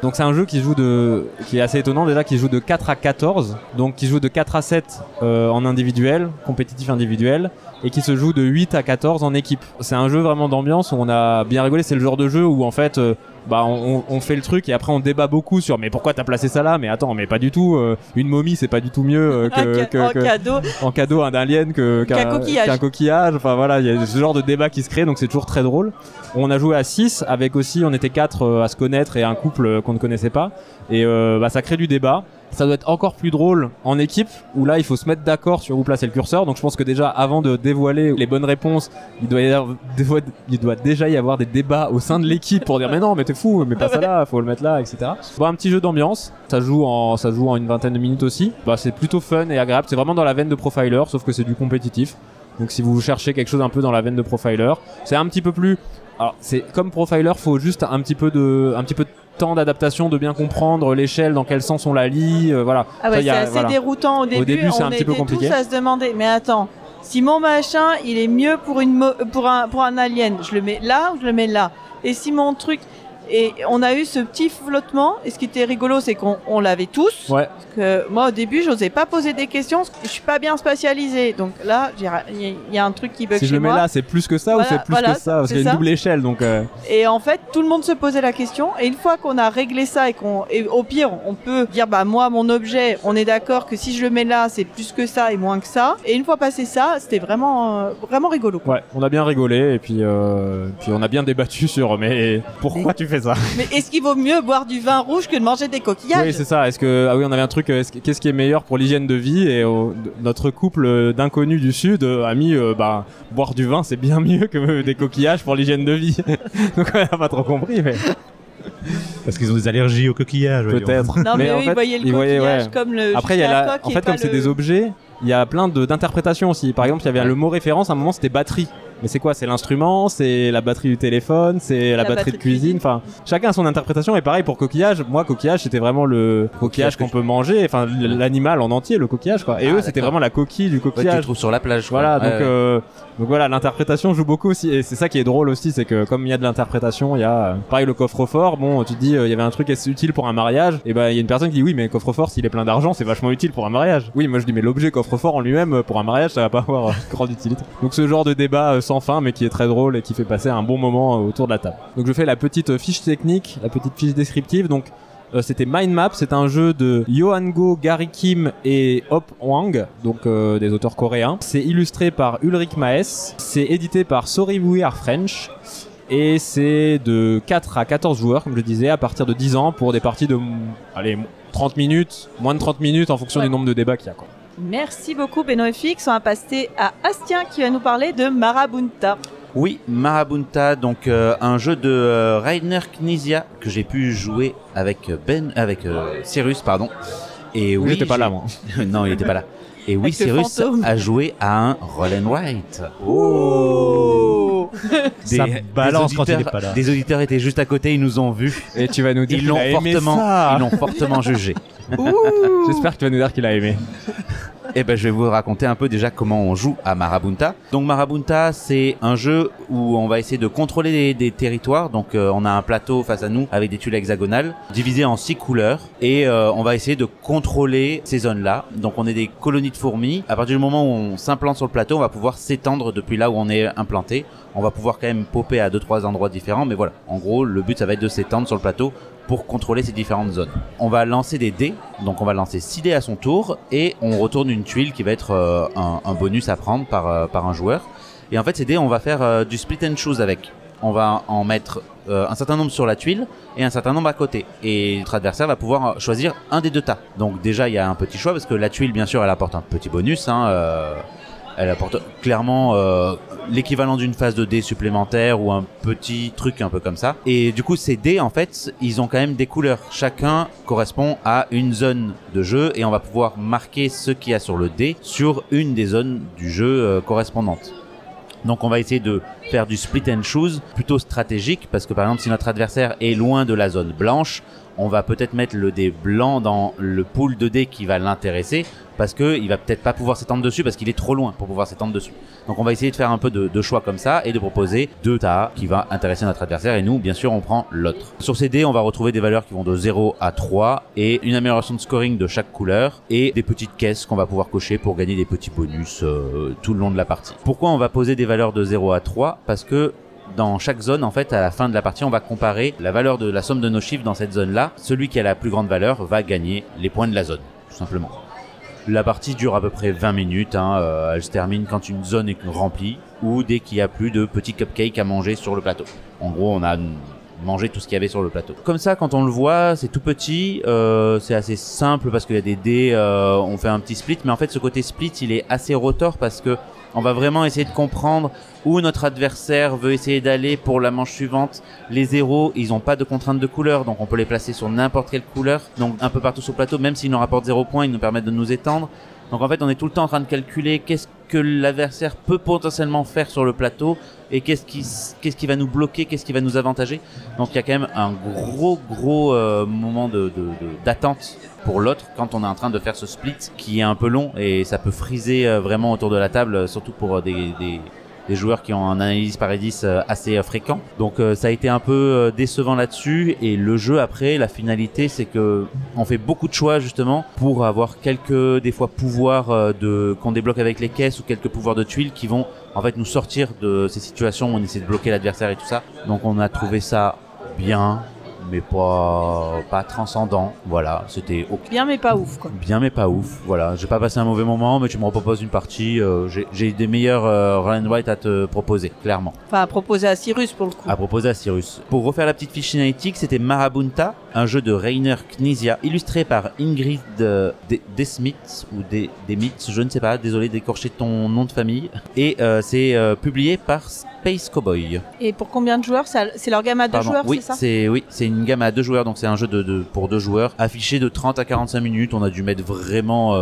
Donc c'est un jeu qui joue de, qui est assez étonnant déjà, qui joue de 4 à 14, donc qui joue de 4 à 7 euh, en individuel, compétitif individuel, et qui se joue de 8 à 14 en équipe. C'est un jeu vraiment d'ambiance où on a bien rigolé. C'est le genre de jeu où en fait, euh, bah on, on fait le truc et après on débat beaucoup sur mais pourquoi t'as placé ça là? Mais attends, mais pas du tout. euh, une momie c'est pas du tout mieux euh, que, que- en que- cadeau. en cadeau un alien que Qu'un coquillage. qu'un coquillage. Enfin voilà, il y a ce genre de débat qui se crée, donc c'est toujours très drôle. On a joué à 6 avec aussi, on était quatre euh, à se connaître et un couple euh, qu'on ne connaissait pas, et euh, bah, ça crée du débat. Ça doit être encore plus drôle en équipe où là il faut se mettre d'accord sur où placer le curseur. Donc je pense que déjà avant de dévoiler les bonnes réponses, il doit, déjà y avoir des débats au sein de l'équipe pour dire mais non mais t'es fou, mais pas ça là, faut le mettre là, etc. Bon un petit jeu d'ambiance, ça joue en ça joue en une vingtaine de minutes aussi. Bah c'est plutôt fun et agréable. C'est vraiment dans la veine de Profiler, sauf que c'est du compétitif. Donc si vous cherchez quelque chose un peu dans la veine de Profiler, c'est un petit peu plus. Alors c'est comme Profiler, faut juste un petit peu de un petit peu de temps d'adaptation, de bien comprendre l'échelle, dans quel sens on la lit, euh, voilà. Ah ouais, c'est assez voilà. déroutant au début. début, c'est on un petit peu compliqué. tous à se demander, mais attends, si mon machin, il est mieux pour une pour un pour un alien, je le mets là ou je le mets là? Et si mon truc et on a eu ce petit flottement. Et ce qui était rigolo, c'est qu'on on l'avait tous. Ouais. Parce que moi, au début, j'osais pas poser des questions. parce que Je suis pas bien spatialisé. Donc là, il y, a- il y a un truc qui bug Si je le mets moi. là, c'est plus que ça Voilà, ou c'est plus voilà, que ça? Parce c'est qu'il y a une double échelle, donc. euh, Et en fait, tout le monde se posait la question. Et une fois qu'on a réglé ça et qu'on, et au pire, on peut dire, bah moi, mon objet, on est d'accord que si je le mets là, c'est plus que ça et moins que ça. Et une fois passé ça, c'était vraiment, euh, vraiment rigolo. quoi. Ouais, on a bien rigolé et puis, euh, puis on a bien débattu sur mais pourquoi tu fais ça Mais est-ce qu'il vaut mieux boire du vin rouge que de manger des coquillages Oui, c'est ça. Est-ce que ah oui, on avait un truc. euh, est-ce que- Qu'est-ce qui est meilleur pour l'hygiène de vie Et euh, d- notre couple d'inconnus du sud euh, a mis euh, bah boire du vin, c'est bien mieux que euh, des coquillages pour l'hygiène de vie. Donc on a pas trop compris, mais Parce qu'ils ont des allergies aux coquillages. voyons. peut-être. Non, mais, en eux, fait, ils voyaient le voyaient, coquillage ouais. comme le. Après, il y a la... en fait, comme c'est des objets, il y a plein de- d'interprétations aussi. Par exemple, il y avait le mot référence. À un moment, c'était batterie. Mais c'est quoi C'est l'instrument, c'est la batterie du téléphone, c'est la, batterie, de cuisine. Enfin, chacun a son interprétation. Et pareil pour coquillage. Moi, coquillage, c'était vraiment le coquillage qu'on peut manger. Enfin, l'animal en entier, le coquillage, quoi. Et Ah, eux, c'était vraiment la coquille du Ouais, tu le coquillage. trouves sur la plage. quoi. Voilà, Ouais, donc, ouais. euh, donc voilà, l'interprétation joue beaucoup aussi, et c'est ça qui est drôle aussi, c'est que comme il y a de l'interprétation, il y a euh, pareil le coffre-fort. Bon, tu te dis, euh, il y avait un truc est utile pour un mariage, et ben il y a une personne qui dit oui, mais le coffre-fort s'il est plein d'argent, c'est vachement utile pour un mariage. Oui, moi je dis mais l'objet coffre-fort en lui-même euh, pour un mariage, ça va pas avoir grande utilité. Donc ce genre de débat euh, sans fin, mais qui est très drôle et qui fait passer un bon moment euh, autour de la table. Donc je fais la petite euh, fiche technique, la petite fiche descriptive. Donc euh, c'était Mind Map, c'est un jeu de Yohango, Gary Kim et Hop Wang, donc euh, des auteurs coréens. C'est illustré par Ulrich Maes, c'est édité par Sorry We Are French. Et c'est de 4 à 14 joueurs, comme je disais, à partir de 10 ans pour des parties de, allez, 30 minutes, moins de 30 minutes en fonction Ouais. du nombre de débats qu'il y a. Quoi. Merci beaucoup, Benoît FX. On va passer à Astien qui va nous parler de Marabunta. Oui, Marabunta, donc euh, un jeu de euh, Rainer Knizia que j'ai pu jouer avec Ben, avec euh, Cyrus, pardon. Et oui, J'étais pas là, moi. non, il était pas là. Et oui, Cyrus a joué à un Roll and Write. Oh Ça balance quand il auditeurs, est pas là. Des auditeurs étaient juste à côté, ils nous ont vus. Et tu vas nous dire Ils qu'il l'ont a aimé fortement, ça. ils l'ont fortement jugé. J'espère que tu vas nous dire qu'il a aimé. Eh ben, je vais vous raconter un peu déjà comment on joue à Marabunta. Donc Marabunta, c'est un jeu où on va essayer de contrôler des, territoires. Donc euh, on a un plateau face à nous avec des tuiles hexagonales divisées en six couleurs et euh, on va essayer de contrôler ces zones-là. Donc on est des colonies de fourmis. À partir du moment où on s'implante sur le plateau, on va pouvoir s'étendre depuis là où on est implanté. On va pouvoir quand même popper à deux trois endroits différents, mais voilà. En gros, le but ça va être de s'étendre sur le plateau pour contrôler ces différentes zones. On va lancer des dés, donc on va lancer 6 dés à son tour et on retourne une tuile qui va être euh, un, bonus à prendre par, euh, par un joueur. Et en fait ces dés on va faire euh, du split and choose avec. On va en mettre un certain nombre sur la tuile et un certain nombre à côté. Et notre adversaire va pouvoir choisir un des deux tas. Donc déjà il y a un petit choix parce que la tuile bien sûr elle apporte un petit bonus. Hein, elle apporte clairement euh, l'équivalent d'une phase de dés supplémentaire ou un petit truc un peu comme ça. Et du coup, ces dés, en fait, ils ont quand même des couleurs. Chacun correspond à une zone de jeu et on va pouvoir marquer ce qu'il y a sur le dé sur une des zones du jeu euh, correspondantes. Donc on va essayer de faire du split and choose plutôt stratégique parce que par exemple si notre adversaire est loin de la zone blanche, on va peut-être mettre le dé blanc dans le pool de dés qui va l'intéresser parce que il va peut-être pas pouvoir s'étendre dessus parce qu'il est trop loin pour pouvoir s'étendre dessus. Donc on va essayer de faire un peu de, choix comme ça et de proposer deux tas qui va intéresser notre adversaire et nous bien sûr on prend l'autre. Sur ces dés on va retrouver des valeurs qui vont de 0 à 3 et une amélioration de scoring de chaque couleur et des petites caisses qu'on va pouvoir cocher pour gagner des petits bonus euh, tout le long de la partie. Pourquoi on va poser des valeurs de 0 à 3 Parce que dans chaque zone, en fait, à la fin de la partie, on va comparer la valeur de la somme de nos chiffres dans cette zone-là. Celui qui a la plus grande valeur va gagner les points de la zone, tout simplement. La partie dure à peu près 20 minutes. Hein, euh, elle se termine quand une zone est remplie ou dès qu'il y a plus de petits cupcakes à manger sur le plateau. En gros, on a mangé tout ce qu'il y avait sur le plateau. Comme ça, quand on le voit, c'est tout petit, euh, c'est assez simple parce qu'il y a des dés, euh, on fait un petit split, mais en fait, ce côté split, il est assez rotor parce que on va vraiment essayer de comprendre où notre adversaire veut essayer d'aller pour la manche suivante. Les zéros, ils n'ont pas de contrainte de couleur, donc on peut les placer sur n'importe quelle couleur, donc un peu partout sur le plateau, même s'ils nous rapportent zéro point, ils nous permettent de nous étendre. Donc en fait, on est tout le temps en train de calculer qu'est-ce que l'adversaire peut potentiellement faire sur le plateau et qu'est-ce qui qu'est-ce qui va nous bloquer, qu'est-ce qui va nous avantager. Donc il y a quand même un gros gros euh, moment de d'attente pour l'autre quand on est en train de faire ce split qui est un peu long et ça peut friser euh, vraiment autour de la table, euh, surtout pour euh, des, des des joueurs qui ont un analyse paradis euh, assez euh, fréquent. Donc euh, ça a été un peu décevant là-dessus et le jeu après la finalité c'est que on fait beaucoup de choix justement pour avoir quelques des fois pouvoirs de qu'on débloque avec les caisses ou quelques pouvoirs de tuiles qui vont en fait nous sortir de ces situations où on essaie de bloquer l'adversaire et tout ça. Donc on a trouvé ça bien mais pas pas transcendant. Voilà, c'était ok. Bien, mais pas ouf, quoi. Bien mais pas ouf. Voilà, j'ai pas passé un mauvais moment, mais tu me reproposes une partie. euh, j'ai- des meilleurs euh, Roll and Write à te proposer, clairement. Enfin, à proposer à Cyrus pour le coup. À proposer à Cyrus. Pour refaire la petite fiche cinétique, c'était Marabunta, un jeu de Rainer Knizia, illustré par Ingrid euh, De- Desmith ou De- Demitz, je ne sais pas, désolé d'écorcher ton nom de famille. Et euh, c'est euh, publié par Space Cowboy. Et pour combien de joueurs? C'est leur gamme à deux Pardon. joueurs, oui, c'est ça? c'est oui, c'est une gamme à deux joueurs, donc c'est un jeu de, de- pour deux joueurs, affiché de 30 à 45 minutes. On a dû mettre vraiment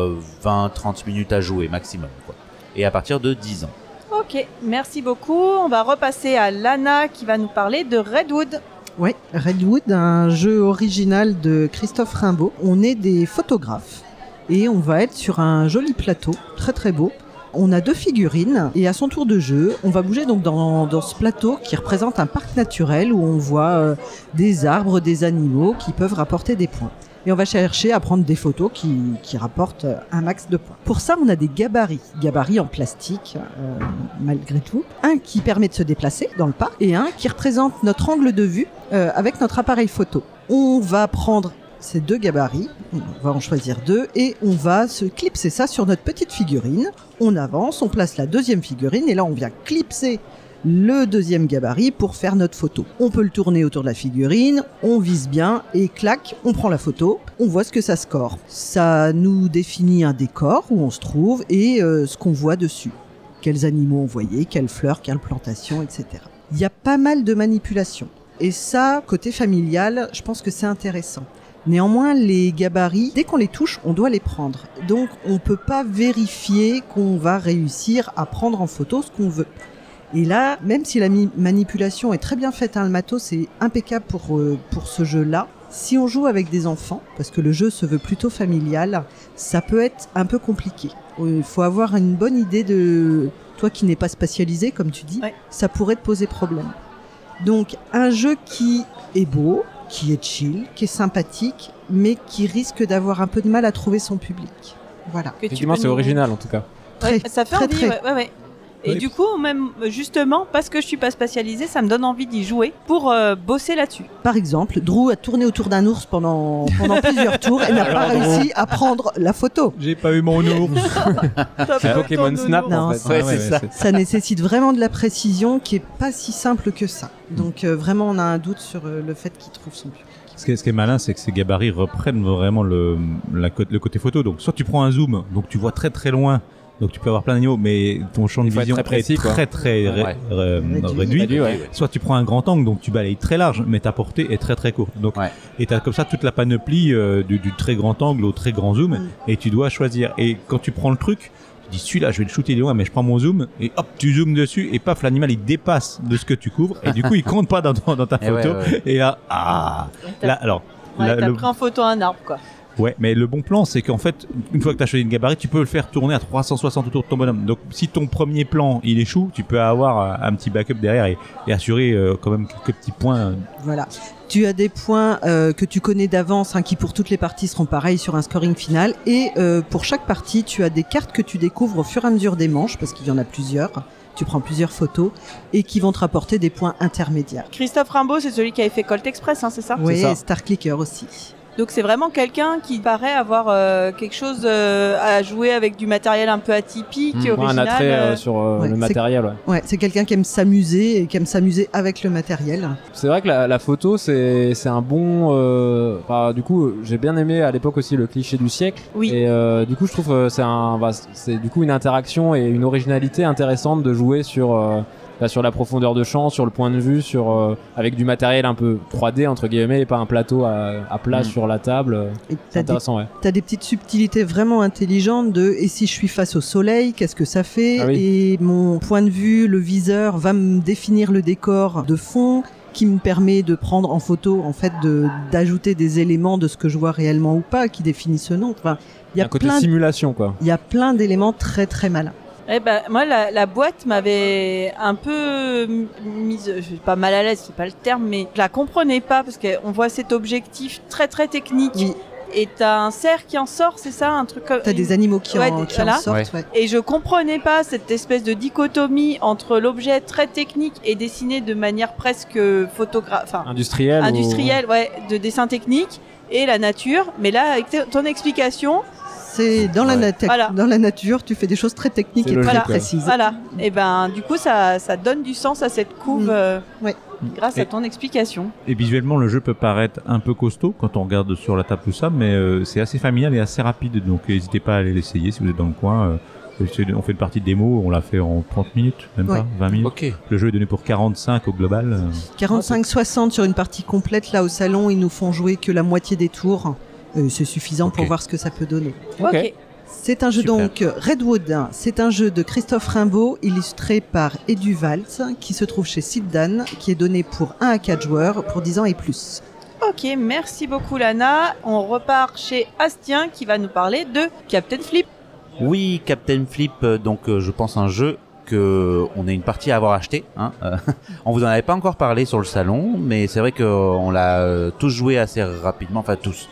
20-30 minutes à jouer maximum, quoi. Et à partir de 10 ans. Ok, merci beaucoup. On va repasser à Lana qui va nous parler de Redwood. Ouais, Redwood, un jeu original de Christophe Rimbaud. On est des photographes et on va être sur un joli plateau, très très beau. On a deux figurines et à son tour de jeu, on va bouger donc dans, dans ce plateau qui représente un parc naturel où on voit euh, des arbres, des animaux qui peuvent rapporter des points. Et on va chercher à prendre des photos qui, rapportent euh, un max de points. Pour ça, on a des gabarits, gabarits en plastique, euh, malgré tout. Un qui permet de se déplacer dans le parc et un qui représente notre angle de vue euh, avec notre appareil photo. On va prendre ces deux gabarits, on va en choisir deux et on va se clipser ça sur notre petite figurine. On avance, on place la deuxième figurine et là on vient clipser le deuxième gabarit pour faire notre photo. On peut le tourner autour de la figurine, on vise bien et clac, on prend la photo, on voit ce que ça score. Ça nous définit un décor où on se trouve et euh, ce qu'on voit dessus. Quels animaux on voyait, quelles fleurs, quelles plantations, etc. Il y a pas mal de manipulations. Et ça, côté familial, je pense que c'est intéressant. Néanmoins, les gabarits, dès qu'on les touche, on doit les prendre. Donc, on peut pas vérifier qu'on va réussir à prendre en photo ce qu'on veut. Et là, même si la manipulation est très bien faite, hein, le matos est impeccable pour, euh, pour ce jeu-là. Si on joue avec des enfants, parce que le jeu se veut plutôt familial, ça peut être un peu compliqué. Euh, Il faut avoir une bonne idée de toi qui n'es pas spatialisé, comme tu dis, Ouais. ça pourrait te poser problème. Donc un jeu qui est beau, qui est chill, qui est sympathique, mais qui risque d'avoir un peu de mal à trouver son public. Voilà. Effectivement, c'est original en tout cas. Ouais, Très, ça fait très, envie, très. ouais, ouais, ouais. Et Oui. du coup, même justement, parce que je suis pas spatialisée, ça me donne envie d'y jouer pour euh, bosser là-dessus. Par exemple, Drew a tourné autour d'un ours pendant, pendant plusieurs tours et n'a pas réussi à prendre la photo. J'ai pas eu mon ours. C'est Pokémon Snap Non, en fait. c'est- Ouais, ça. Ça nécessite vraiment de la précision qui est pas si simple que ça. Donc euh, vraiment, on a un doute sur euh, le fait qu'il trouve son public. Ce qui, est, ce qui est malin, c'est que ces gabarits reprennent vraiment le, la co- le côté photo. Donc, soit tu prends un zoom, donc tu vois très très loin, donc tu peux avoir plein d'animaux, mais ton champ de vision très précis, est quoi. très très ré- Ouais. ré- Réduit. réduit. Réduit, ouais. Soit tu prends un grand angle, donc tu balayes très large, mais ta portée est très très courte. Donc, Ouais. et t'as comme ça toute la panoplie euh, du, du très grand angle au très grand zoom, Mm. et tu dois choisir. Et quand tu prends le truc, tu dis celui-là, je vais le shooter de loin, mais je prends mon zoom, et hop, tu zoomes dessus, et paf, l'animal il dépasse de ce que tu couvres, et du coup il compte pas dans, ton- dans ta ouais, photo. ouais. Et là, ah, là, alors. Ouais, t'as pris en photo un arbre, quoi. Ouais, mais le bon plan, c'est qu'en fait, une fois que tu as choisi une gabarit, tu peux le faire tourner à 360 autour de ton bonhomme. Donc, si ton premier plan il échoue, tu peux avoir euh, un petit backup derrière et, et assurer euh, quand même quelques petits points. euh, Voilà. Tu as des points euh, que tu connais d'avance, hein, qui pour toutes les parties seront pareils sur un scoring final. Et euh, pour chaque partie, tu as des cartes que tu découvres au fur et à mesure des manches, parce qu'il y en a plusieurs. Tu prends plusieurs photos et qui vont te rapporter des points intermédiaires. Christophe Rimbaud, c'est celui qui avait fait Colt Express, hein, c'est ça? Oui, ça. et Star Clicker aussi. Donc c'est vraiment quelqu'un qui paraît avoir euh, quelque chose euh, à jouer avec du matériel un peu atypique, Mmh. Un original. attrait euh, euh, sur euh, ouais, le matériel. Ouais. Ouais, c'est quelqu'un qui aime s'amuser et qui aime s'amuser avec le matériel. C'est vrai que la, la photo, c'est c'est un bon. euh, enfin, du coup, j'ai bien aimé à l'époque aussi le cliché du siècle. Oui. Et euh, du coup, je trouve euh, c'est un, bah, c'est du coup une interaction et une originalité intéressante de jouer sur. Bah, sur la profondeur de champ, sur le point de vue, sur euh, avec du matériel un peu 3D entre guillemets et pas un plateau à, à plat Mm. sur la table. euh, C'est t'as des, intéressant, ouais. t'as des petites subtilités vraiment intelligentes de et si je suis face au soleil, qu'est-ce que ça fait Ah oui. Et mon point de vue, le viseur va me définir le décor de fond qui me permet de prendre en photo en fait de d'ajouter des éléments de ce que je vois réellement ou pas qui définissent ce nom. Enfin, il y a un côté simulation quoi. il y a plein d'éléments très très malins. Eh ben, moi, la, la boîte m'avait un peu mise, je suis pas mal à l'aise, c'est pas le terme, mais je la comprenais pas parce qu'on voit cet objectif très très technique. Oui. Et t'as un cerf qui en sort, c'est ça, un truc comme. T'as des animaux qui, Ouais, en, des- qui en sortent. ouais. Et je comprenais pas cette espèce de dichotomie entre l'objet très technique et dessiné de manière presque photographe, enfin Industriel. ou- industrielle, ouais, de dessin technique et la nature. Mais là, avec ton explication, C'est dans la Ouais. Voilà. dans la nature, tu fais des choses très techniques et logique, très précises. voilà. Et ben, du coup, ça, ça donne du sens à cette couve Mm. euh, Ouais. grâce à ton explication. Et visuellement, le jeu peut paraître un peu costaud quand on regarde sur la table tout ça, mais euh, c'est assez familial et assez rapide. Donc, n'hésitez pas à aller l'essayer si vous êtes dans le coin. euh, on fait une partie de démo, on l'a fait en 30 minutes, même Ouais. pas, 20 minutes. Ok. Le jeu est donné pour 45 au global. euh. 45-60 sur une partie complète. Là, au salon, ils nous font jouer que la moitié des tours. Euh, c'est suffisant pour voir ce que ça peut donner. Ok. Ok. C'est un jeu Super. donc Redwood. C'est un jeu de Christophe Rimbaud, illustré par Edu Waltz, qui se trouve chez Sildan, qui est donné pour 1 à 4 joueurs pour 10 ans et plus. Ok, merci beaucoup Lana. On repart chez Astien qui va nous parler de Captain Flip. Oui, Captain Flip, euh, donc euh, je pense un jeu que on a une partie à avoir acheté. Hein. euh, on vous en avait pas encore parlé sur le salon, mais c'est vrai qu'on l'a euh, tous joué assez rapidement, enfin tous.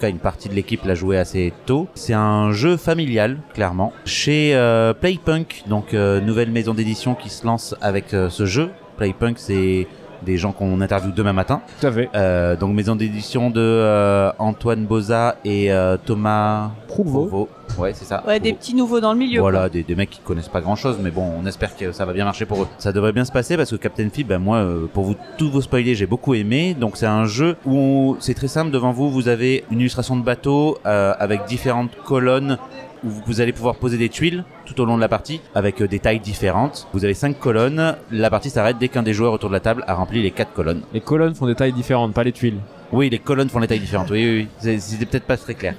Tout cas, une partie de l'équipe l'a joué assez tôt. C'est un jeu familial, clairement, chez euh, Playpunk, donc euh, nouvelle maison d'édition qui se lance avec euh, ce jeu. Playpunk, c'est des gens qu'on interviewe demain matin. Tout à fait. Euh, donc maison d'édition de euh, Antoine Boza et euh, Thomas Prouveau. Prouveau. Ouais, c'est ça. Ouais, des petits nouveaux dans le milieu. Voilà, des, des mecs qui connaissent pas grand chose, mais bon, on espère que ça va bien marcher pour eux. Ça devrait bien se passer parce que Captain Flip, ben moi, euh, pour vous tous vous spoiler, j'ai beaucoup aimé. Donc c'est un jeu où c'est très simple. Devant vous, vous avez une illustration de bateau euh, avec différentes colonnes où vous allez pouvoir poser des tuiles tout au long de la partie avec euh, des tailles différentes. Vous avez cinq colonnes. La partie s'arrête dès qu'un des joueurs autour de la table a rempli les quatre colonnes. Les colonnes font des tailles différentes, pas les tuiles. Oui, les colonnes font les tailles différentes. Oui, oui, oui. C'était peut-être pas très clair.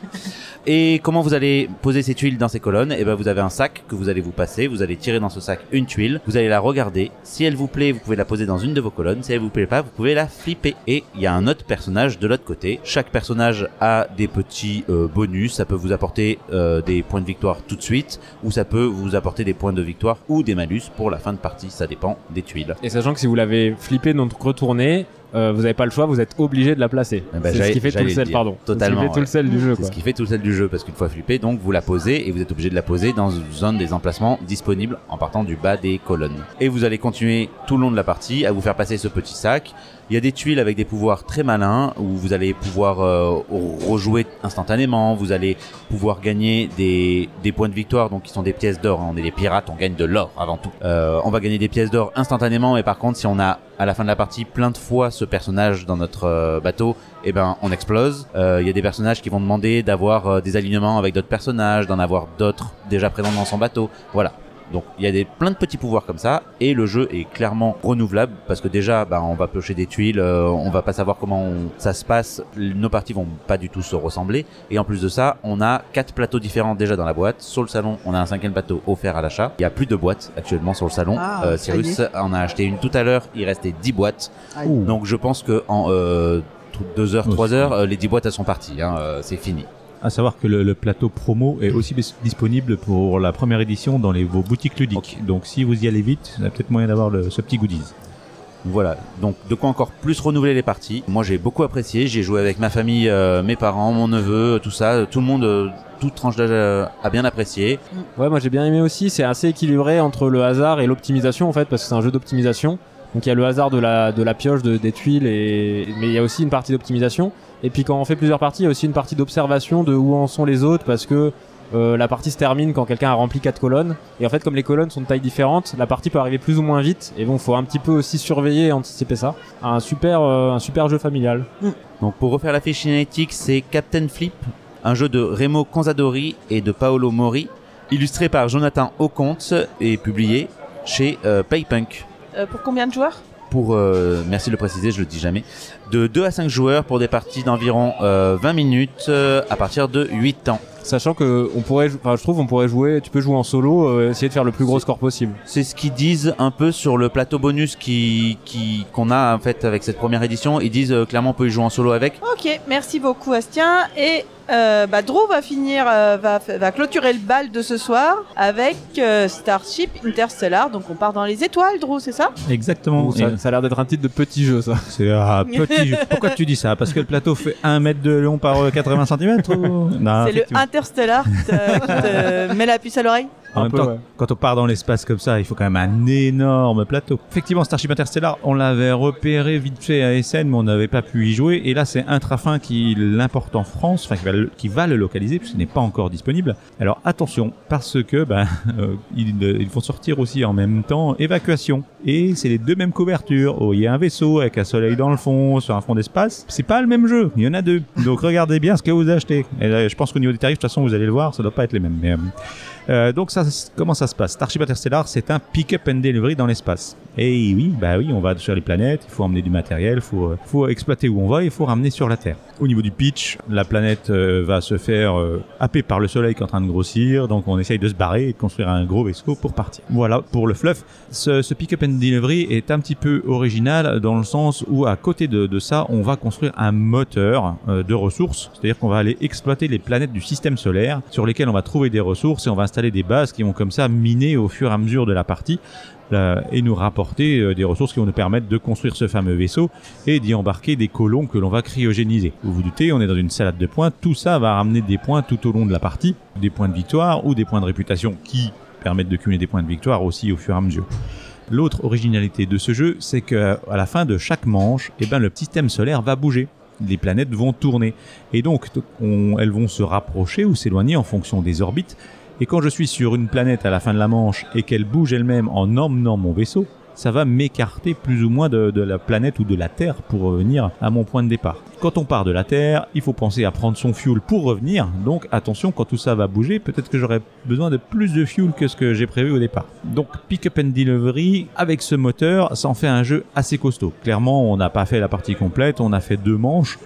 Et comment vous allez poser ces tuiles dans ces colonnes? Eh ben, vous avez un sac que vous allez vous passer. Vous allez tirer dans ce sac une tuile. Vous allez la regarder. Si elle vous plaît, vous pouvez la poser dans une de vos colonnes. Si elle vous plaît pas, vous pouvez la flipper. Et il y a un autre personnage de l'autre côté. Chaque personnage a des petits euh, bonus. Ça peut vous apporter euh, des points de victoire tout de suite, ou ça peut vous apporter des points de victoire ou des malus pour la fin de partie. Ça dépend des tuiles. Et sachant que si vous l'avez flippé donc retourné, euh, vous n'avez pas le choix, vous êtes obligé de la placer. Eh ben, c'est ce qui fait tout le le sel, dire. pardon. Totalement, C'est ce qui fait tout le sel du jeu. C'est ce qui fait tout celle du jeu parce qu'une fois flippé, donc vous la posez et vous êtes obligé de la poser dans un des emplacements disponibles en partant du bas des colonnes. Et vous allez continuer tout le long de la partie à vous faire passer ce petit sac. Il y a des tuiles avec des pouvoirs très malins où vous allez pouvoir euh, rejouer instantanément. Vous allez pouvoir gagner des, points de victoire, donc qui sont des pièces d'or. hein. On est des pirates, on gagne de l'or avant tout. Euh, on va gagner des pièces d'or instantanément. Et par contre, si on a à la fin de la partie plein de fois ce personnage dans notre euh, bateau, eh ben on explose. Il y a des personnages qui vont demander d'avoir des alignements avec d'autres personnages, d'en avoir d'autres déjà présents dans son bateau. Voilà. Donc il y a des plein de petits pouvoirs comme ça et le jeu est clairement renouvelable parce que déjà bah, on va piocher des tuiles, euh, on va pas savoir comment on- ça se passe, nos parties vont pas du tout se ressembler et en plus de ça on a quatre plateaux différents déjà dans la boîte. Sur le salon on a un cinquième plateau offert à l'achat. Il y a plus de boîtes actuellement sur le salon. Ah, Euh, Cyrus en a acheté une tout à l'heure, il restait 10 boîtes. Aïe. Donc je pense que en euh, 2 heures, Oh, 3 c'est heures, euh, les 10 boîtes elles sont parties, hein, euh, c'est fini. À savoir que le, le plateau promo est aussi disponible pour la première édition dans les, vos boutiques ludiques. Donc si vous y allez vite, il y a peut-être moyen d'avoir ce petit goodies. Voilà, donc de quoi encore plus renouveler les parties. Moi j'ai beaucoup apprécié, j'ai joué avec ma famille, euh, mes parents, mon neveu, tout ça, tout le monde, euh, toute tranche d'âge euh, a bien apprécié. Ouais, moi j'ai bien aimé aussi. C'est assez équilibré entre le hasard et l'optimisation en fait, parce que c'est un jeu d'optimisation. Donc il y a le hasard de la, de la pioche, de, des tuiles, et, mais il y a aussi une partie d'optimisation. Et puis quand on fait plusieurs parties, il y a aussi une partie d'observation de où en sont les autres, parce que euh, la partie se termine quand quelqu'un a rempli quatre colonnes. Et en fait, comme les colonnes sont de taille différente, la partie peut arriver plus ou moins vite. Et bon, faut un petit peu aussi surveiller et anticiper ça. Un super, euh, un super jeu familial. Donc pour refaire la fiche cinétique, c'est Captain Flip, un jeu de Remo Consadori et de Paolo Mori, illustré par Jonathan Oconte et publié chez euh, Playpunk. Euh, pour combien de joueurs Pour, euh, merci de le préciser, je le dis jamais, de 2 à 5 joueurs pour des parties d'environ euh, 20 minutes euh, à partir de 8 ans. Sachant que on pourrait, enfin, je trouve, on pourrait jouer. Tu peux jouer en solo, euh, essayer de faire le plus gros score possible. C'est ce qu'ils disent un peu sur le plateau bonus qui qui qu'on a en fait avec cette première édition. Ils disent euh, clairement on peut y jouer en solo avec. Ok, merci beaucoup Astien. Et euh, bah, Drew va finir, euh, va, va clôturer le bal de ce soir avec euh, Starship Interstellar. Donc on part dans les étoiles, Drew, c'est ça? Exactement. Ça, a l'air d'être un titre de petit jeu, ça. C'est un petit jeu. Pourquoi tu dis ça? Parce que le plateau fait 1 mètre de long par euh, 80 cm Non, C'est le effectivement. Interstellar qui te, qui te met la puce à l'oreille En Un même peu, temps, ouais. quand on part dans l'espace comme ça, il faut quand même un énorme plateau. Effectivement, Starship Interstellar, on l'avait repéré vite fait à SN, mais on n'avait pas pu y jouer. Et là, c'est Intrafin qui l'importe en France, enfin qui va, le, qui va le localiser, puisqu'il n'est pas encore disponible. Alors attention, parce que ben, euh, ils, ils vont sortir aussi en même temps Évacuation. Et c'est les deux mêmes couvertures. Oh, il y a un vaisseau avec un soleil dans le fond, sur un fond d'espace. C'est pas le même jeu, il y en a deux. Donc regardez bien ce que vous achetez. Et là, je pense qu'au niveau des tarifs, de toute façon, vous allez le voir, ça doit pas être les mêmes. Mais, euh, euh, donc ça, comment ça se passe? Starship Interstellar, c'est un pick-up and delivery dans l'espace. Et oui, bah oui, on va sur les planètes, il faut emmener du matériel, il faut, euh, faut exploiter où on va, il faut ramener sur la Terre. Au niveau du pitch, la planète euh, va se faire euh, happer par le soleil qui est en train de grossir, donc on essaye de se barrer et de construire un gros vaisseau pour partir. Voilà pour le fluff. Ce, pick-up and delivery est un petit peu original dans le sens où à côté de, de ça, on va construire un moteur euh, de ressources, c'est-à-dire qu'on va aller exploiter les planètes du système solaire sur lesquelles on va trouver des ressources et on va installer des bases qui vont comme ça miner au fur et à mesure de la partie et nous rapporter euh, des ressources qui vont nous permettre de construire ce fameux vaisseau et d'y embarquer des colons que l'on va cryogéniser. Vous vous doutez, on est dans une salade de points, tout ça va ramener des points tout au long de la partie, des points de victoire ou des points de réputation qui permettent de cumuler des points de victoire aussi au fur et à mesure. L'autre originalité de ce jeu, c'est que à la fin de chaque manche, eh ben, le système solaire va bouger. Les planètes vont tourner. Et donc, on- elles vont se rapprocher ou s'éloigner en fonction des orbites. Et quand je suis sur une planète à la fin de la manche et qu'elle bouge elle-même en emmenant mon vaisseau, ça va m'écarter plus ou moins de, la planète ou de la Terre pour revenir à mon point de départ. Quand on part de la Terre, il faut penser à prendre son fuel pour revenir. Donc attention, quand tout ça va bouger, peut-être que j'aurai besoin de plus de fuel que ce que j'ai prévu au départ. Donc Pick Up and Delivery, avec ce moteur, ça en fait un jeu assez costaud. Clairement, on n'a pas fait la partie complète, on a fait deux manches.